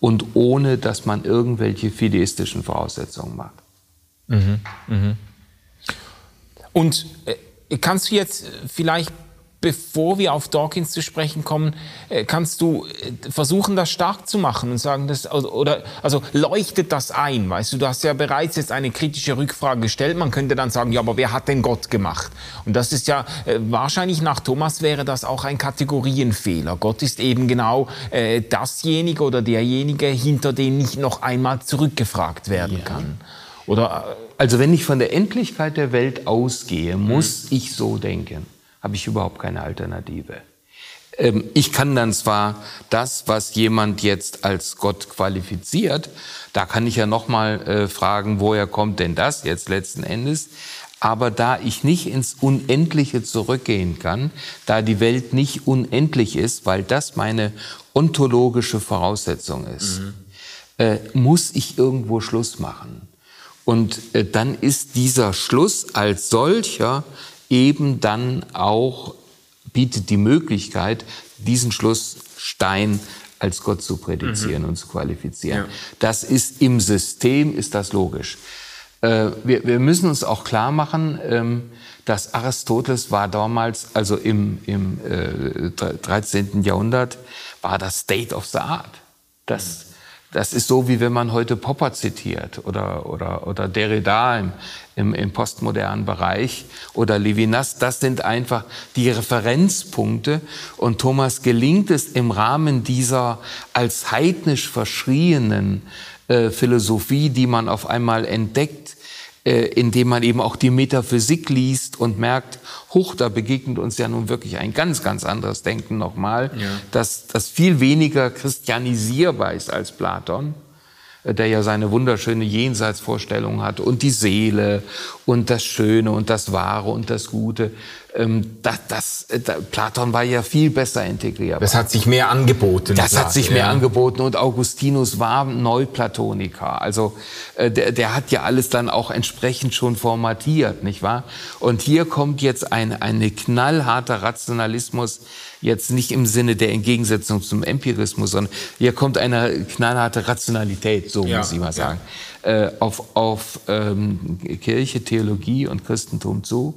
und ohne, dass man irgendwelche fideistischen Voraussetzungen macht. Mhm. Mhm. Und äh, kannst du jetzt vielleicht bevor wir auf Dawkins zu sprechen kommen, äh, kannst du äh, versuchen, das stark zu machen und sagen, dass, oder, also leuchtet das ein, weißt du, du hast ja bereits jetzt eine kritische Rückfrage gestellt, man könnte dann sagen, ja, aber wer hat denn Gott gemacht? Und das ist ja, äh, wahrscheinlich nach Thomas wäre das auch ein Kategorienfehler. Gott ist eben genau äh, dasjenige oder derjenige, hinter den nicht noch einmal zurückgefragt werden ja. kann. Oder, also wenn ich von der Endlichkeit der Welt ausgehe, muss hm. ich so denken habe ich überhaupt keine Alternative. Ähm, ich kann dann zwar das, was jemand jetzt als Gott qualifiziert, da kann ich ja noch mal äh, fragen, woher kommt denn das jetzt letzten Endes? Aber da ich nicht ins Unendliche zurückgehen kann, da die Welt nicht unendlich ist, weil das meine ontologische Voraussetzung ist, mhm. äh, muss ich irgendwo Schluss machen. Und äh, dann ist dieser Schluss als solcher eben dann auch bietet die Möglichkeit, diesen Schlussstein als Gott zu prädizieren mhm. und zu qualifizieren. Ja. Das ist im System, ist das logisch. Äh, wir, wir, müssen uns auch klar machen, ähm, dass Aristoteles war damals, also im, im äh, 13. Jahrhundert, war das State of the Art. Das, das ist so, wie wenn man heute Popper zitiert oder, oder, oder Derrida im, im, im postmodernen Bereich oder Levinas. Das sind einfach die Referenzpunkte. Und Thomas gelingt es im Rahmen dieser als heidnisch verschrienen äh, Philosophie, die man auf einmal entdeckt, äh, indem man eben auch die Metaphysik liest und merkt, hoch, da begegnet uns ja nun wirklich ein ganz, ganz anderes Denken nochmal, ja. das, das viel weniger christianisierbar ist als Platon. der ja seine wunderschöne Jenseitsvorstellung hat und die Seele und das Schöne und das Wahre und das Gute. Ähm, das, das, das, Platon war ja viel besser integriert. Das hat sich mehr angeboten. Das hat sich mehr ja. angeboten und Augustinus war Neuplatoniker. Also äh, der, der hat ja alles dann auch entsprechend schon formatiert, nicht wahr? Und hier kommt jetzt ein eine knallharter Rationalismus, jetzt nicht im Sinne der Entgegensetzung zum Empirismus, sondern hier kommt eine knallharte Rationalität, so ja, muss ich mal sagen, ja. äh, auf, auf ähm, Kirche, Theologie und Christentum zu.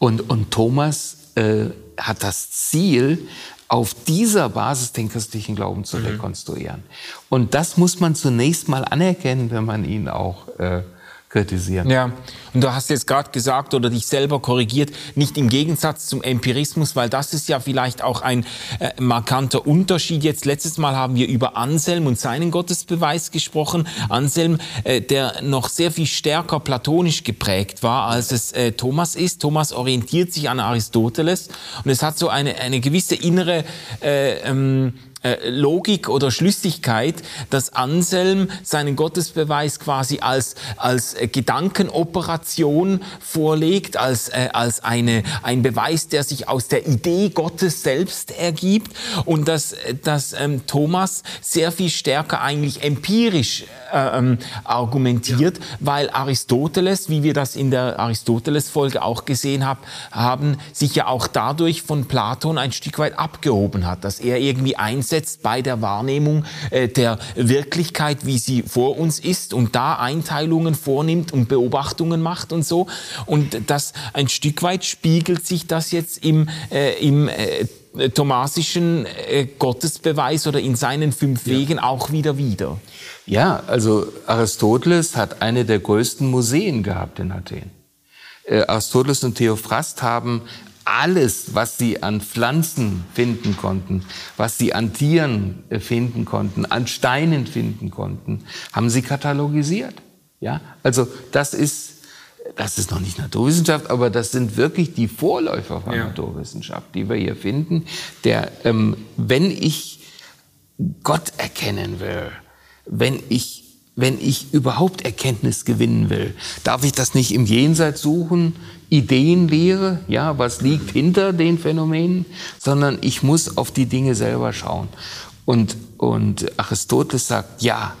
Und, und Thomas äh, hat das Ziel, auf dieser Basis den christlichen Glauben zu mhm. rekonstruieren. Und das muss man zunächst mal anerkennen, wenn man ihn auch äh, kritisieren. Ja, und du hast jetzt gerade gesagt oder dich selber korrigiert, nicht im Gegensatz zum Empirismus, weil das ist ja vielleicht auch ein äh, markanter Unterschied. Jetzt letztes Mal haben wir über Anselm und seinen Gottesbeweis gesprochen. Anselm, äh, der noch sehr viel stärker platonisch geprägt war, als es äh, Thomas ist. Thomas orientiert sich an Aristoteles und es hat so eine, eine gewisse innere äh, ähm, äh, Logik oder Schlüssigkeit, dass Anselm seinen Gottesbeweis quasi als, als äh, Gedankenoperation vorlegt, als, äh, als eine, ein Beweis, der sich aus der Idee Gottes selbst ergibt und dass, dass ähm, Thomas sehr viel stärker eigentlich empirisch äh, ähm, argumentiert, ja. weil Aristoteles, wie wir das in der Aristoteles-Folge auch gesehen hab, haben, sich ja auch dadurch von Platon ein Stück weit abgehoben hat, dass er irgendwie eins einsetzt bei der Wahrnehmung äh, der Wirklichkeit, wie sie vor uns ist und da Einteilungen vornimmt und Beobachtungen macht und so. Und das ein Stück weit spiegelt sich das jetzt im, äh, im äh, thomasischen äh, Gottesbeweis oder in seinen fünf Wegen ja. auch wieder wieder. Ja, also Aristoteles hat eine der größten Museen gehabt in Athen. Äh, Aristoteles und Theophrast haben alles, was sie an Pflanzen finden konnten, was sie an Tieren äh, finden konnten, an Steinen finden konnten, haben sie katalogisiert. Ja, also das ist das ist noch nicht Naturwissenschaft, aber das sind wirklich die Vorläufer von ja. Naturwissenschaft, die wir hier finden. Der, ähm, wenn ich Gott erkennen will, wenn ich wenn ich überhaupt Erkenntnis gewinnen will, darf ich das nicht im Jenseits suchen, Ideenlehre, ja, was liegt hinter den Phänomenen, sondern ich muss auf die Dinge selber schauen. Und, und Aristoteles sagt ja,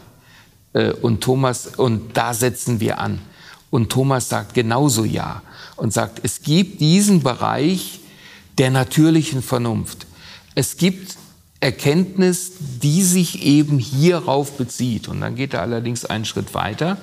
äh, und Thomas, und da setzen wir an. Und Thomas sagt genauso ja und sagt, es gibt diesen Bereich der natürlichen Vernunft. Es gibt Erkenntnis, die sich eben hierauf bezieht. Und dann geht er allerdings einen Schritt weiter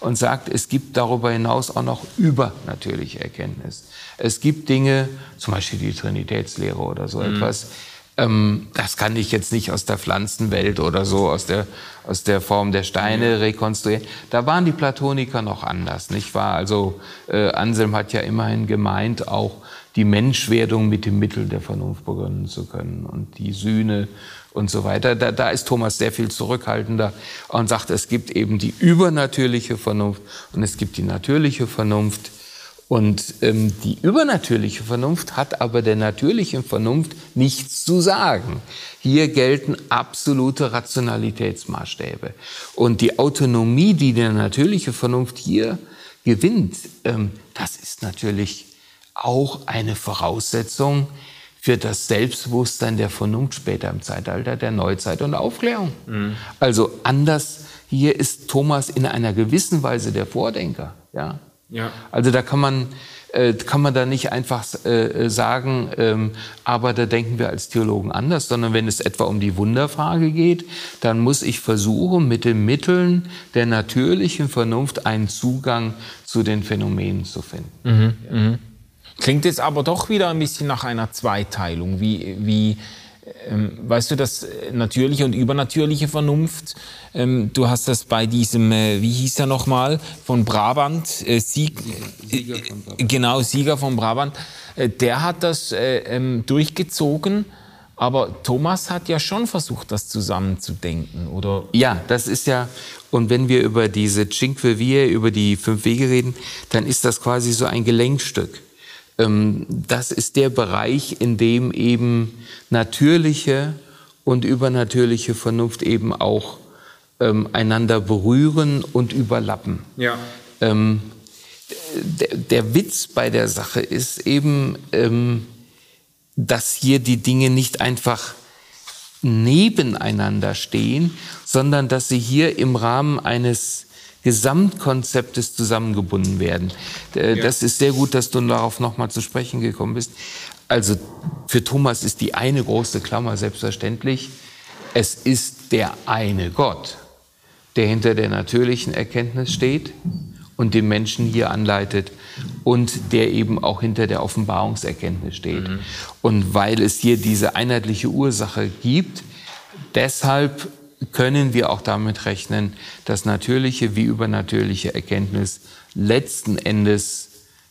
und sagt, es gibt darüber hinaus auch noch übernatürliche Erkenntnis. Es gibt Dinge, zum Beispiel die Trinitätslehre oder so mhm. etwas, ähm, das kann ich jetzt nicht aus der Pflanzenwelt oder so, aus der, aus der Form der Steine rekonstruieren. Da waren die Platoniker noch anders, nicht wahr? Also äh, Anselm hat ja immerhin gemeint, auch die Menschwerdung mit dem Mittel der Vernunft begründen zu können und die Sühne und so weiter. Da, da ist Thomas sehr viel zurückhaltender und sagt, es gibt eben die übernatürliche Vernunft und es gibt die natürliche Vernunft. Und ähm, die übernatürliche Vernunft hat aber der natürlichen Vernunft nichts zu sagen. Hier gelten absolute Rationalitätsmaßstäbe. Und die Autonomie, die die natürliche Vernunft hier gewinnt, ähm, das ist natürlich auch eine Voraussetzung für das Selbstbewusstsein der Vernunft später im Zeitalter der Neuzeit und Aufklärung. Mhm. Also anders, hier ist Thomas in einer gewissen Weise der Vordenker. Ja? Ja. Also da kann man, äh, kann man da nicht einfach äh, sagen, ähm, aber da denken wir als Theologen anders, sondern wenn es etwa um die Wunderfrage geht, dann muss ich versuchen, mit den Mitteln der natürlichen Vernunft einen Zugang zu den Phänomenen zu finden. Mhm. Ja. Mhm. Klingt jetzt aber doch wieder ein bisschen nach einer Zweiteilung, wie, wie ähm, weißt du, das natürliche und übernatürliche Vernunft. Ähm, du hast das bei diesem, äh, wie hieß er nochmal, von Brabant, äh, Sieg, Sieger von Brabant. genau, Sieger von Brabant, äh, der hat das äh, ähm, durchgezogen. Aber Thomas hat ja schon versucht, das zusammenzudenken, oder? Ja, das ist ja, und wenn wir über diese Cinque Vie, über die fünf Wege reden, dann ist das quasi so ein Gelenkstück. Ähm, das ist der Bereich, in dem eben natürliche und übernatürliche Vernunft eben auch ähm, einander berühren und überlappen. Ja. Ähm, der, der, Witz bei der Sache ist eben, ähm, dass hier die Dinge nicht einfach nebeneinander stehen, sondern dass sie hier im Rahmen eines Gesamtkonzeptes zusammengebunden werden. Äh, das ja. ist sehr gut, dass du darauf nochmal zu sprechen gekommen bist. Also für Thomas ist die eine große Klammer selbstverständlich. Es ist der eine Gott, der hinter der natürlichen Erkenntnis steht und den Menschen hier anleitet und der eben auch hinter der Offenbarungserkenntnis steht. Mhm. Und weil es hier diese einheitliche Ursache gibt, deshalb können wir auch damit rechnen, dass natürliche wie übernatürliche Erkenntnis letzten Endes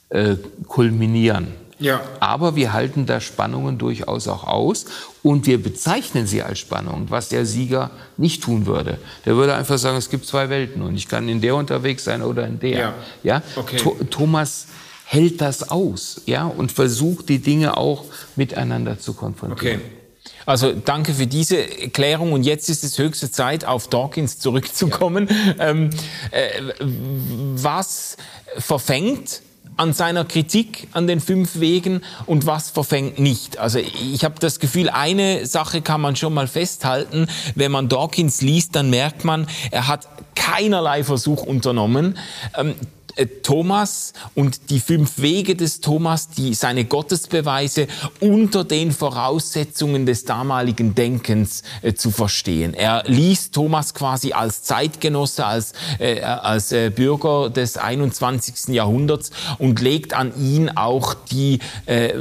äh, kulminieren. Ja. Aber wir halten da Spannungen durchaus auch aus und wir bezeichnen sie als Spannung, was der Sieger nicht tun würde. Der würde einfach sagen, es gibt zwei Welten und ich kann in der unterwegs sein oder in der. Ja. ja? Okay. Thomas hält das aus, ja, und versucht die Dinge auch miteinander zu konfrontieren. Okay. Also danke für diese Erklärung und jetzt ist es höchste Zeit, auf Dawkins zurückzukommen. Ja. Ähm, äh, was verfängt an seiner Kritik an den fünf Wegen und was verfängt nicht. Also ich habe das Gefühl, eine Sache kann man schon mal festhalten. Wenn man Dawkins liest, dann merkt man, er hat keinerlei Versuch unternommen, ähm, äh, Thomas und die fünf Wege des Thomas, die seine Gottesbeweise unter den Voraussetzungen des damaligen Denkens äh, zu verstehen. Er liest Thomas quasi als Zeitgenosse, als, äh, als äh, Bürger des 21. Jahrhunderts und legt an ihn auch die, äh,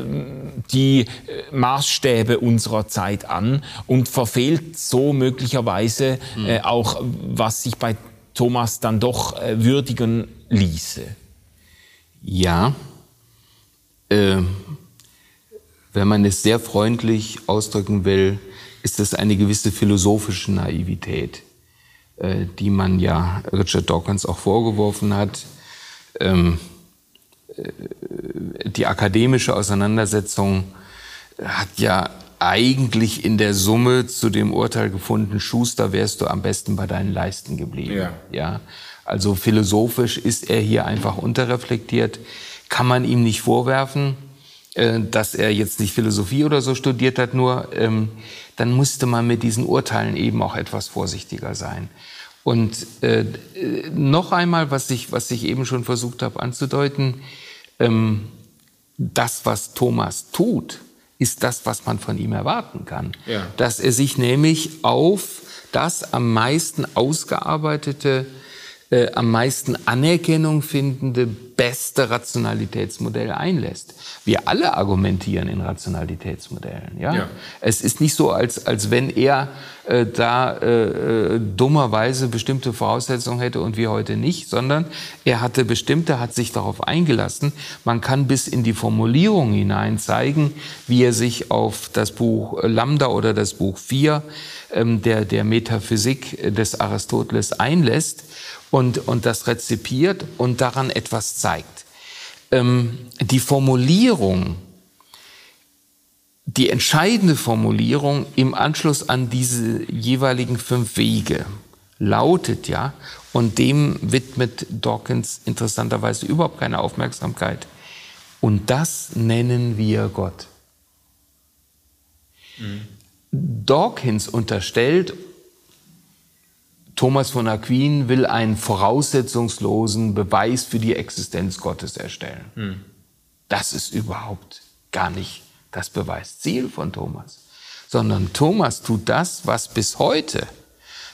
die Maßstäbe unserer Zeit an und verfehlt so möglicherweise mhm. auch, was sich bei Thomas dann doch würdigen ließe? Ja, äh, wenn man es sehr freundlich ausdrücken will, ist es eine gewisse philosophische Naivität, äh, die man ja Richard Dawkins auch vorgeworfen hat. Ähm, äh, die akademische Auseinandersetzung hat ja eigentlich in der Summe zu dem Urteil gefunden, Schuster, wärst du am besten bei deinen Leisten geblieben. Ja. ja? Also philosophisch ist er hier einfach unterreflektiert. Kann man ihm nicht vorwerfen, äh, dass er jetzt nicht Philosophie oder so studiert hat, nur ähm, dann musste man mit diesen Urteilen eben auch etwas vorsichtiger sein. Und äh, noch einmal, was ich, was ich eben schon versucht habe anzudeuten, ähm, das, was Thomas tut, ist das, was man von ihm erwarten kann. Ja. Dass er sich nämlich auf das am meisten ausgearbeitete äh, am meisten Anerkennung findende, beste Rationalitätsmodell einlässt. Wir alle argumentieren in Rationalitätsmodellen. Ja? ja. Es ist nicht so, als, als wenn er äh, da äh, äh, dummerweise bestimmte Voraussetzungen hätte und wir heute nicht, sondern er hatte bestimmte, hat sich darauf eingelassen. Man kann bis in die Formulierung hinein zeigen, wie er sich auf das Buch Lambda oder das Buch 4 ähm, der, der Metaphysik des Aristoteles einlässt und, und das rezipiert und daran etwas zeigt. Ähm, die Formulierung, die entscheidende Formulierung im Anschluss an diese jeweiligen fünf Wege lautet ja, und dem widmet Dawkins interessanterweise überhaupt keine Aufmerksamkeit, und das nennen wir Gott. Mhm. Dawkins unterstellt Thomas von Aquin will einen voraussetzungslosen Beweis für die Existenz Gottes erstellen. Hm. Das ist überhaupt gar nicht das Beweisziel von Thomas, sondern Thomas tut das, was bis heute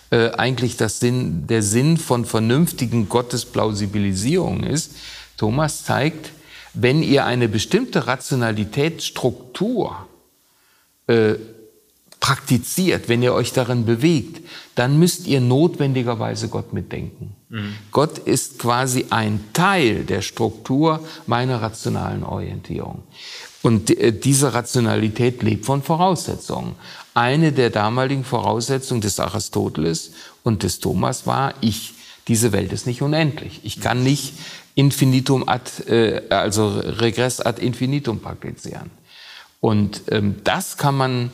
äh, eigentlich das Sinn, der Sinn von vernünftigen Gottesplausibilisierungen ist. Thomas zeigt, wenn ihr eine bestimmte Rationalitätsstruktur äh, praktiziert, wenn ihr euch darin bewegt, dann müsst ihr notwendigerweise Gott mitdenken. Mhm. Gott ist quasi ein Teil der Struktur meiner rationalen Orientierung. Und äh, diese Rationalität lebt von Voraussetzungen. Eine der damaligen Voraussetzungen des Aristoteles und des Thomas war, ich, diese Welt ist nicht unendlich. Ich kann nicht infinitum ad, äh, also Regress ad infinitum praktizieren. Und ähm, das kann man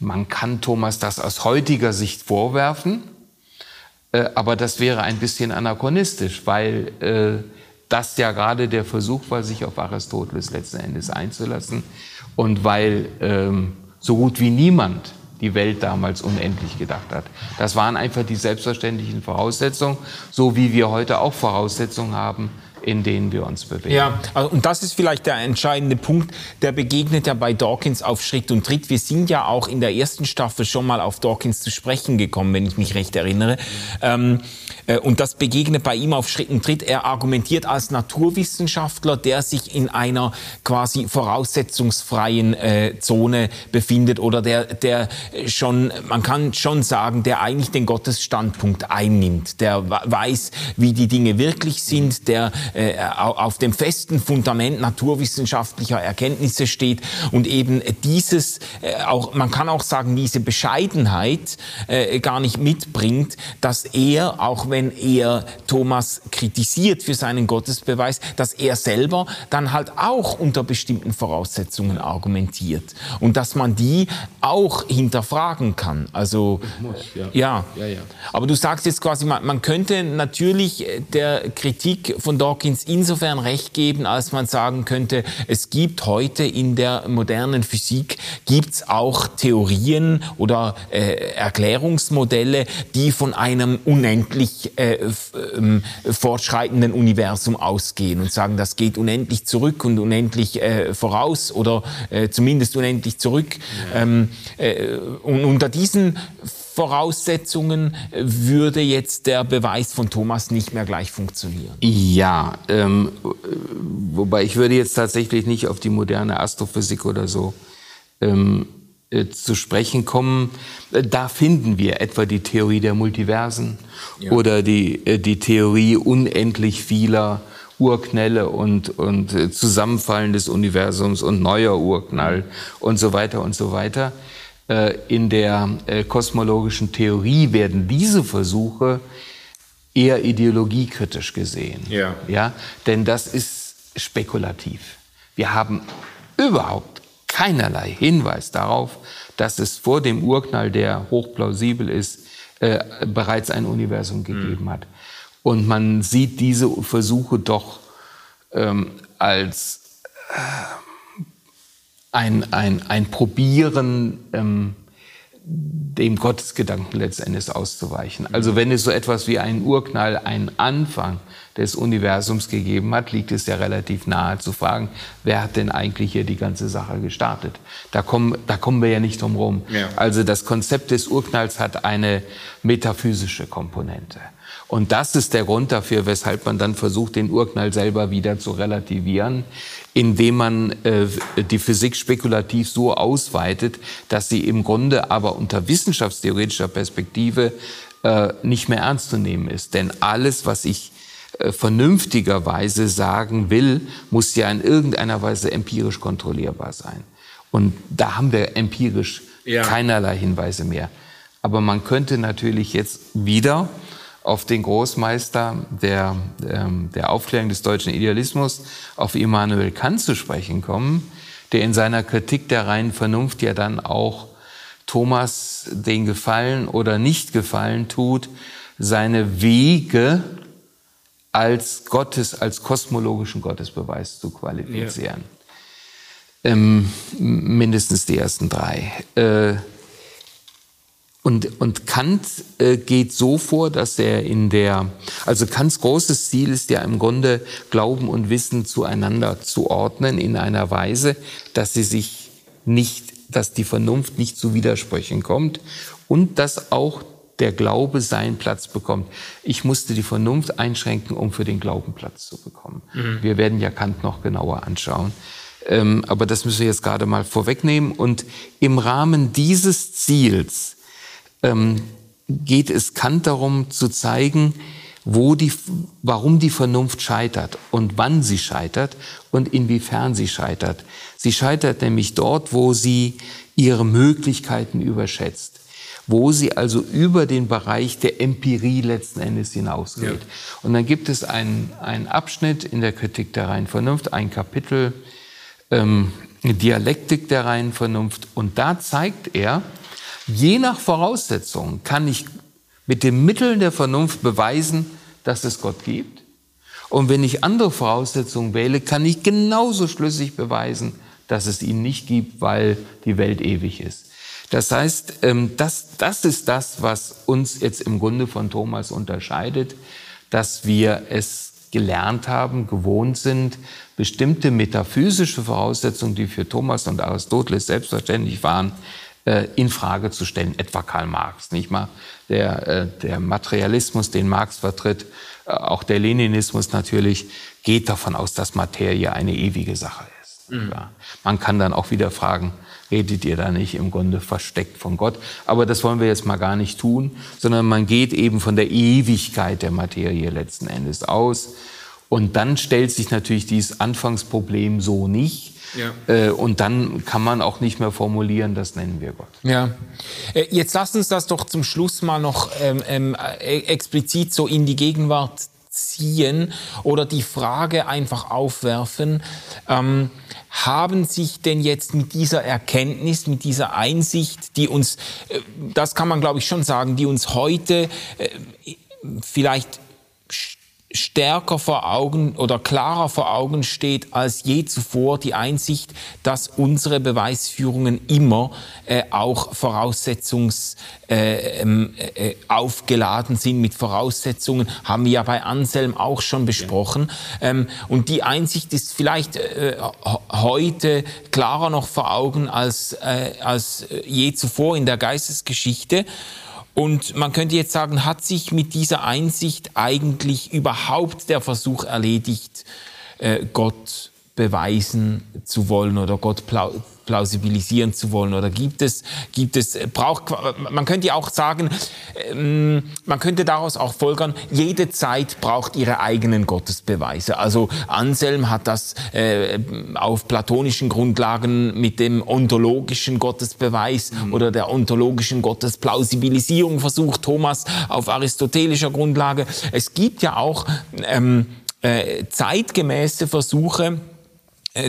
man kann Thomas das aus heutiger Sicht vorwerfen, Äh, aber das wäre ein bisschen anachronistisch, weil äh, das ja gerade der Versuch war, sich auf Aristoteles letzten Endes einzulassen und weil ähm, so gut wie niemand die Welt damals unendlich gedacht hat. Das waren einfach die selbstverständlichen Voraussetzungen, so wie wir heute auch Voraussetzungen haben, in denen wir uns bewegen. Ja, also, und das ist vielleicht der entscheidende Punkt, der begegnet ja bei Dawkins auf Schritt und Tritt. Wir sind ja auch in der ersten Staffel schon mal auf Dawkins zu sprechen gekommen, wenn ich mich recht erinnere. Ähm, äh, und das begegnet bei ihm auf Schritt und Tritt. Er argumentiert als Naturwissenschaftler, der sich in einer quasi voraussetzungsfreien äh, Zone befindet oder der, der schon, man kann schon sagen, der eigentlich den Gottesstandpunkt einnimmt, der weiß, wie die Dinge wirklich sind, der äh, auf dem festen Fundament naturwissenschaftlicher Erkenntnisse steht und eben dieses, äh, auch, man kann auch sagen, diese Bescheidenheit äh, gar nicht mitbringt, dass er, auch wenn er Thomas kritisiert für seinen Gottesbeweis, dass er selber dann halt auch unter bestimmten Voraussetzungen argumentiert und dass man die auch hinterfragen kann. Also muss, ja. Ja. ja. ja. Aber du sagst jetzt quasi, man, man könnte natürlich der Kritik von Dawkins Dawkins insofern recht geben, als man sagen könnte, es gibt heute in der modernen Physik gibt's auch Theorien oder äh, Erklärungsmodelle, die von einem unendlich äh, ähm, fortschreitenden Universum ausgehen und sagen, das geht unendlich zurück und unendlich äh, voraus oder äh, zumindest unendlich zurück. Ja. Ähm, äh, und unter diesen Voraussetzungen würde jetzt der Beweis von Thomas nicht mehr gleich funktionieren. Ja, ähm, wobei ich würde jetzt tatsächlich nicht auf die moderne Astrophysik oder so ähm, äh, zu sprechen kommen. Da finden wir etwa die Theorie der Multiversen ja. oder die, äh, die Theorie unendlich vieler Urknälle und, und äh, Zusammenfallen des Universums und neuer Urknall und so weiter und so weiter. Äh, in der äh, kosmologischen Theorie werden diese Versuche eher ideologiekritisch gesehen. Ja. Ja, denn das ist spekulativ. Wir haben überhaupt keinerlei Hinweis darauf, dass es vor dem Urknall, der hochplausibel ist, äh, bereits ein Universum gegeben mhm. hat. Und man sieht diese Versuche doch ähm, als äh, ein, ein, ein Probieren, ähm, dem Gottesgedanken letztendlich auszuweichen. Also wenn es so etwas wie einen Urknall, einen Anfang des Universums gegeben hat, liegt es ja relativ nahe zu fragen, wer hat denn eigentlich hier die ganze Sache gestartet? Da kommen, da kommen wir ja nicht drum rum. Ja. Also das Konzept des Urknalls hat eine metaphysische Komponente. Und das ist der Grund dafür, weshalb man dann versucht, den Urknall selber wieder zu relativieren, indem man äh, die Physik spekulativ so ausweitet, dass sie im Grunde aber unter wissenschaftstheoretischer Perspektive äh, nicht mehr ernst zu nehmen ist. Denn alles, was ich äh, vernünftigerweise sagen will, muss ja in irgendeiner Weise empirisch kontrollierbar sein. Und da haben wir empirisch ja. keinerlei Hinweise mehr. Aber man könnte natürlich jetzt wieder auf den Großmeister der, ähm, der Aufklärung des deutschen Idealismus, auf Immanuel Kant zu sprechen kommen, der in seiner Kritik der reinen Vernunft ja dann auch Thomas den Gefallen oder nicht Gefallen tut, seine Wege als Gottes, als kosmologischen Gottesbeweis zu qualifizieren. Ja. Ähm, mindestens die ersten drei. Äh, und, und Kant äh, geht so vor, dass er in der, also Kants großes Ziel ist ja im Grunde Glauben und Wissen zueinander zu ordnen in einer Weise, dass sie sich nicht, dass die Vernunft nicht zu Widersprüchen kommt und dass auch der Glaube seinen Platz bekommt. Ich musste die Vernunft einschränken, um für den Glauben Platz zu bekommen. Mhm. Wir werden ja Kant noch genauer anschauen. Ähm, aber das müssen wir jetzt gerade mal vorwegnehmen. Und im Rahmen dieses Ziels ähm, geht es Kant darum zu zeigen, wo die, warum die Vernunft scheitert und wann sie scheitert und inwiefern sie scheitert. Sie scheitert nämlich dort, wo sie ihre Möglichkeiten überschätzt, wo sie also über den Bereich der Empirie letzten Endes hinausgeht. Ja. Und dann gibt es einen, einen Abschnitt in der Kritik der reinen Vernunft, ein Kapitel ähm, Dialektik der reinen Vernunft, und da zeigt er, Je nach Voraussetzung kann ich mit den Mitteln der Vernunft beweisen, dass es Gott gibt. Und wenn ich andere Voraussetzungen wähle, kann ich genauso schlüssig beweisen, dass es ihn nicht gibt, weil die Welt ewig ist. Das heißt, ähm, das, das ist das, was uns jetzt im Grunde von Thomas unterscheidet, dass wir es gelernt haben, gewohnt sind, bestimmte metaphysische Voraussetzungen, die für Thomas und Aristoteles selbstverständlich waren, äh, in Frage zu stellen, etwa Karl Marx, nicht mal der, äh, der Materialismus, den Marx vertritt, äh, auch der Leninismus natürlich, geht davon aus, dass Materie eine ewige Sache ist. Mhm. Ja. Man kann dann auch wieder fragen, redet ihr da nicht im Grunde versteckt von Gott? Aber das wollen wir jetzt mal gar nicht tun, sondern man geht eben von der Ewigkeit der Materie letzten Endes aus. Und dann stellt sich natürlich dieses Anfangsproblem so nicht. Ja. Äh, und dann kann man auch nicht mehr formulieren, das nennen wir Gott. Ja. Äh, jetzt lasst uns das doch zum Schluss mal noch ähm, ähm, äh, explizit so in die Gegenwart ziehen oder die Frage einfach aufwerfen, ähm, haben sich denn jetzt mit dieser Erkenntnis, mit dieser Einsicht, die uns, äh, das kann man glaube ich schon sagen, die uns heute äh, vielleicht stärker vor Augen oder klarer vor Augen steht als je zuvor die Einsicht, dass unsere Beweisführungen immer äh, auch Voraussetzungs äh, ähm, äh, aufgeladen sind mit Voraussetzungen, haben wir ja bei Anselm auch schon besprochen. Ähm, und die Einsicht ist vielleicht äh, heute klarer noch vor Augen als, äh, als je zuvor in der Geistesgeschichte. Und man könnte jetzt sagen, hat sich mit dieser Einsicht eigentlich überhaupt der Versuch erledigt, äh, Gott beweisen zu wollen oder Gott plausibilisieren zu wollen? Oder gibt es, gibt es, braucht, man könnte ja auch sagen, ähm, man könnte daraus auch folgern, jede Zeit braucht ihre eigenen Gottesbeweise. Also Anselm hat das äh, auf platonischen Grundlagen mit dem ontologischen Gottesbeweis mhm. oder der ontologischen Gottesplausibilisierung versucht, Thomas auf aristotelischer Grundlage. Es gibt ja auch ähm, äh, zeitgemäße Versuche, äh,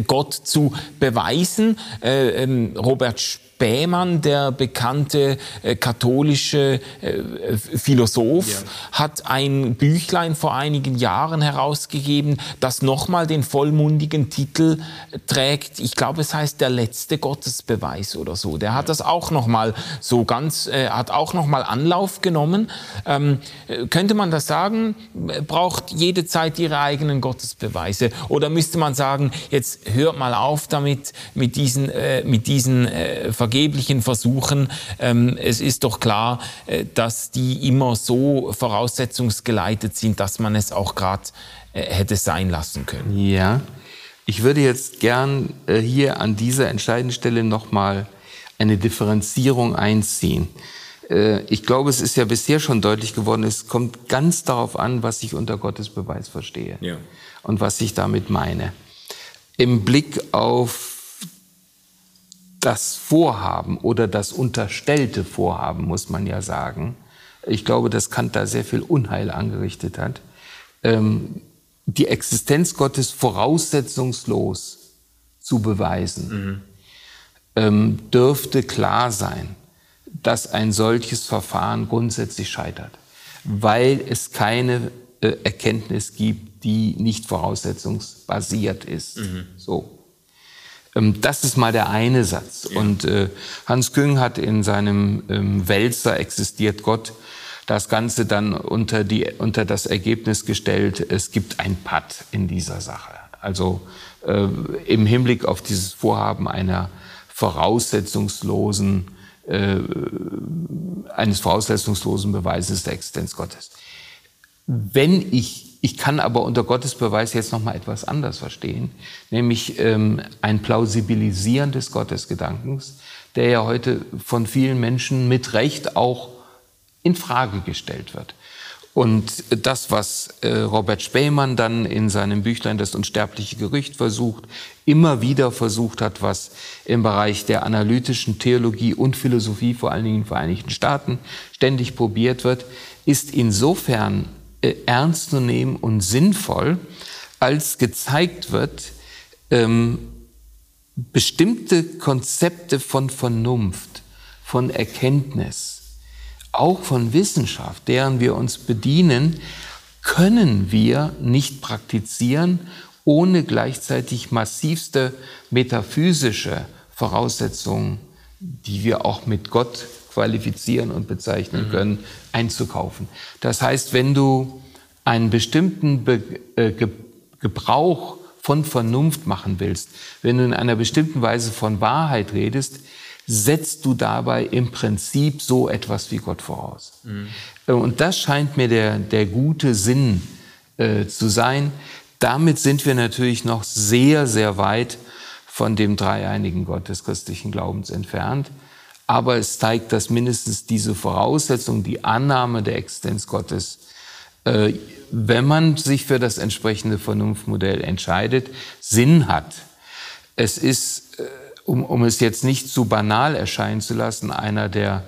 Gott zu beweisen. Äh, ähm, Robert Spähmann, der bekannte äh, katholische äh, Philosoph, ja. hat ein Büchlein vor einigen Jahren herausgegeben, das nochmal den vollmundigen Titel trägt. Ich glaube, es heißt der letzte Gottesbeweis oder so. Der hat das auch nochmal so ganz, äh, hat auch nochmal Anlauf genommen. Ähm, könnte man das sagen? Braucht jede Zeit ihre eigenen Gottesbeweise? Oder müsste man sagen, jetzt hört mal auf damit, mit diesen, äh, mit diesen äh, vergeblichen Versuchen. Ähm, es ist doch klar, äh, dass die immer so voraussetzungsgeleitet sind, dass man es auch gerade äh, hätte sein lassen können. Ja, ich würde jetzt gern äh, hier an dieser entscheidenden Stelle nochmal eine Differenzierung einziehen. Ich glaube, es ist ja bisher schon deutlich geworden, es kommt ganz darauf an, was ich unter Gottes Beweis verstehe ja. und was ich damit meine. Im Blick auf das Vorhaben oder das unterstellte Vorhaben, muss man ja sagen, ich glaube, dass Kant da sehr viel Unheil angerichtet hat, ähm, die Existenz Gottes voraussetzungslos zu beweisen, mhm. ähm, dürfte klar sein, dass ein solches Verfahren grundsätzlich scheitert, weil es keine äh, Erkenntnis gibt, die nicht voraussetzungsbasiert ist. Mhm. So. Ähm, das ist mal der eine Satz. Ja. Und äh, Hans Küng hat in seinem ähm, Wälzer existiert Gott das Ganze dann unter, die, unter das Ergebnis gestellt, es gibt ein Patt in dieser Sache. Also äh, im Hinblick auf dieses Vorhaben einer voraussetzungslosen, äh, eines voraussetzungslosen Beweises der Existenz Gottes. Wenn ich ich kann aber unter Gottes Beweis jetzt noch mal etwas anders verstehen, nämlich ähm, ein Plausibilisieren des Gottesgedankens, der ja heute von vielen Menschen mit Recht auch in Frage gestellt wird. Und das, was äh, Robert Spähmann dann in seinem Büchlein Das unsterbliche Gerücht versucht, immer wieder versucht hat, was im Bereich der analytischen Theologie und Philosophie, vor allen Dingen in den Vereinigten Staaten, ständig probiert wird, ist insofern ernst zu nehmen und sinnvoll, als gezeigt wird, ähm, bestimmte Konzepte von Vernunft, von Erkenntnis auch von Wissenschaft, deren wir uns bedienen, können wir nicht praktizieren, ohne gleichzeitig massivste metaphysische Voraussetzungen, die wir auch mit Gott qualifizieren und bezeichnen mhm. können, einzukaufen. Das heißt, wenn du einen bestimmten Be äh, Ge Gebrauch von Vernunft machen willst, wenn du in einer bestimmten Weise von Wahrheit redest, setzt du dabei im Prinzip so etwas wie Gott voraus. Mhm. Und das scheint mir der, der gute Sinn äh, zu sein. Damit sind wir natürlich noch sehr, sehr weit von dem dreieinigen Gott des christlichen Glaubens entfernt. Aber es zeigt, dass mindestens diese Voraussetzung, die Annahme der Existenz Gottes, äh, wenn man sich für das entsprechende Vernunftmodell entscheidet, Sinn hat. Es ist, äh, um, um es jetzt nicht zu banal erscheinen zu lassen, einer der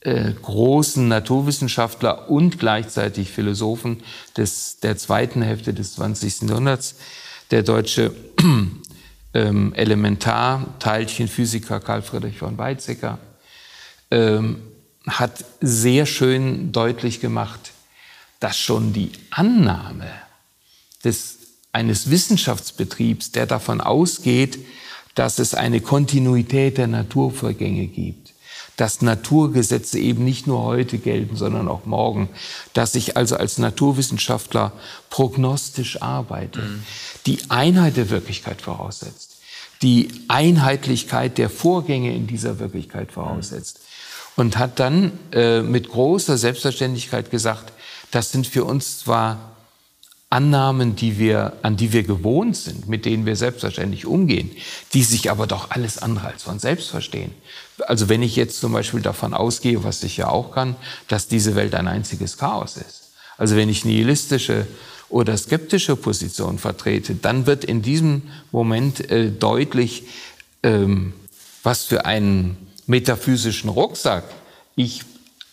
äh, großen Naturwissenschaftler und gleichzeitig Philosophen des, der zweiten Hälfte des 20. Jahrhunderts, der deutsche ähm, Elementarteilchenphysiker Karl Friedrich von Weizsäcker, ähm, hat sehr schön deutlich gemacht, dass schon die Annahme des, eines Wissenschaftsbetriebs, der davon ausgeht, dass es eine Kontinuität der Naturvorgänge gibt, dass Naturgesetze eben nicht nur heute gelten, sondern auch morgen, dass ich also als Naturwissenschaftler prognostisch arbeite, mhm. die Einheit der Wirklichkeit voraussetzt, die Einheitlichkeit der Vorgänge in dieser Wirklichkeit voraussetzt. Mhm und hat dann äh, mit großer Selbstverständlichkeit gesagt, das sind für uns zwar Annahmen, die wir, an die wir gewohnt sind, mit denen wir selbstverständlich umgehen, die sich aber doch alles andere als von selbst verstehen. Also wenn ich jetzt zum Beispiel davon ausgehe, was ich ja auch kann, dass diese Welt ein einziges Chaos ist. Also wenn ich nihilistische oder skeptische Position vertrete, dann wird in diesem Moment äh, deutlich, ähm, was für einen metaphysischen Rucksack ich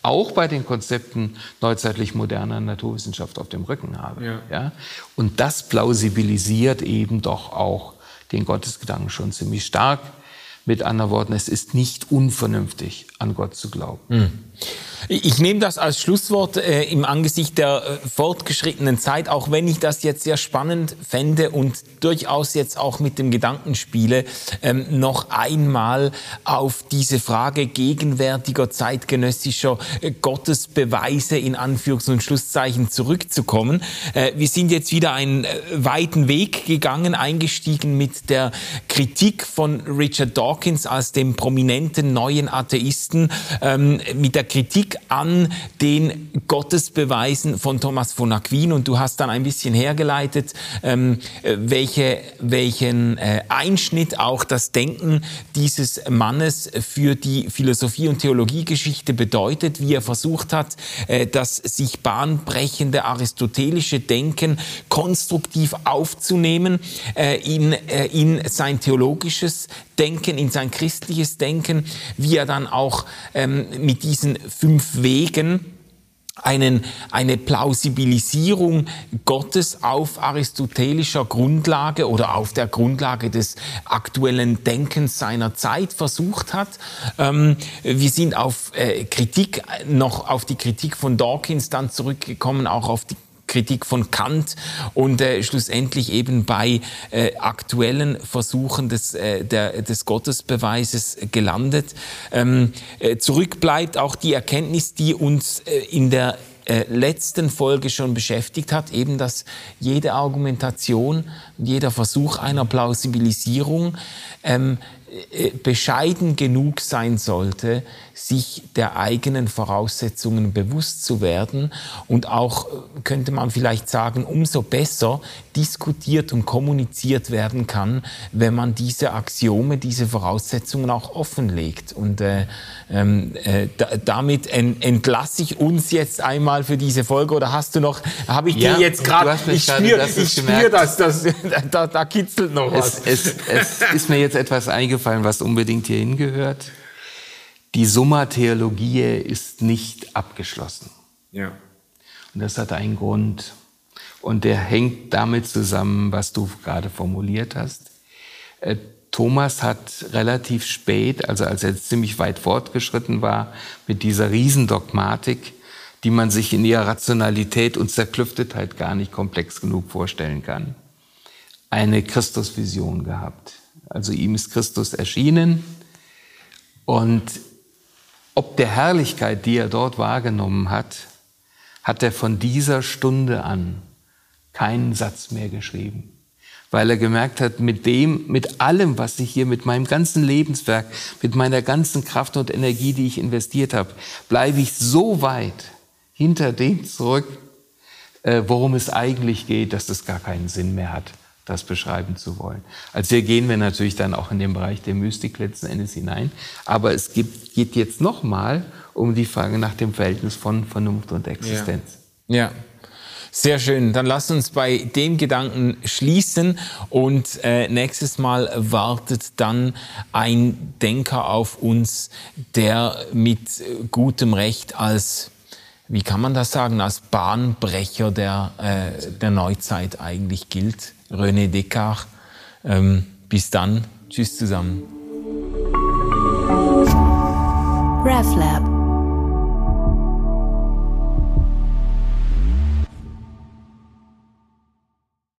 auch bei den Konzepten neuzeitlich moderner Naturwissenschaft auf dem Rücken habe. Ja. ja. Und das plausibilisiert eben doch auch den Gottesgedanken schon ziemlich stark. Mit anderen Worten, es ist nicht unvernünftig, an Gott zu glauben. Mhm. Ich nehme das als Schlusswort äh, im Angesicht der äh, fortgeschrittenen Zeit, auch wenn ich das jetzt sehr spannend fände und durchaus jetzt auch mit dem Gedanken spiele, ähm, noch einmal auf diese Frage gegenwärtiger zeitgenössischer äh, Gottesbeweise in Anführungs- und Schlusszeichen zurückzukommen. Äh, wir sind jetzt wieder einen äh, weiten Weg gegangen, eingestiegen mit der Kritik von Richard Dawkins als dem prominenten neuen Atheisten, ähm, mit der Kritik Kritik an den Gottesbeweisen von Thomas von Aquin. Und du hast dann ein bisschen hergeleitet, ähm, welche, welchen äh, Einschnitt auch das Denken dieses Mannes für die Philosophie- und Theologiegeschichte bedeutet, wie er versucht hat, äh, das sich bahnbrechende aristotelische Denken konstruktiv aufzunehmen, äh, in, äh, in sein theologisches Denken, in sein christliches Denken, wie er dann auch ähm, mit diesen fünf Wegen einen, eine Plausibilisierung Gottes auf aristotelischer Grundlage oder auf der Grundlage des aktuellen Denkens seiner Zeit versucht hat. Ähm, wir sind auf äh, Kritik, noch auf die Kritik von Dawkins dann zurückgekommen, auch auf die Kritik von Kant und äh, schlussendlich eben bei äh, aktuellen Versuchen des, äh, der, des Gottesbeweises gelandet. Ähm, äh, zurück bleibt auch die Erkenntnis, die uns äh, in der äh, letzten Folge schon beschäftigt hat, eben dass jede Argumentation, jeder Versuch einer Plausibilisierung ähm, bescheiden genug sein sollte, sich der eigenen Voraussetzungen bewusst zu werden und auch, könnte man vielleicht sagen, umso besser diskutiert und kommuniziert werden kann, wenn man diese Axiome, diese Voraussetzungen auch offenlegt. Und äh, ähm, äh, damit en, entlasse ich uns jetzt einmal für diese Folge. Oder hast du noch, habe ich ja, dir jetzt gerade, ich spüre spür das, das (laughs) da, da, kitzelt noch was. Es, es, es ist mir jetzt etwas eingefallen, was unbedingt hier hingehört die Summa Theologiae ist nicht abgeschlossen. Ja. Und das hat einen Grund. Und der hängt damit zusammen, was du gerade formuliert hast. Äh, Thomas hat relativ spät, also als er ziemlich weit fortgeschritten war, mit dieser Riesendogmatik, die man sich in ihrer Rationalität und Zerklüftetheit gar nicht komplex genug vorstellen kann, eine Christusvision gehabt. Also ihm ist Christus erschienen und ob der Herrlichkeit, die er dort wahrgenommen hat, hat er von dieser Stunde an keinen Satz mehr geschrieben. Weil er gemerkt hat, mit dem, mit allem, was ich hier, mit meinem ganzen Lebenswerk, mit meiner ganzen Kraft und Energie, die ich investiert habe, bleibe ich so weit hinter dem zurück, äh, worum es eigentlich geht, dass es gar keinen Sinn mehr hat, das beschreiben zu wollen. Also hier gehen wir natürlich dann auch in den Bereich der Mystik letzten Endes hinein. Aber es gibt, geht jetzt nochmal um die Frage nach dem Verhältnis von Vernunft und Existenz. Ja. ja. Sehr schön. Dann lasst uns bei dem Gedanken schließen und äh, nächstes Mal wartet dann ein Denker auf uns, der mit gutem Recht als wie kann man das sagen, als Bahnbrecher der, äh, der Neuzeit eigentlich gilt. René Descartes. Ähm, bis dann. Tschüss zusammen. RefLab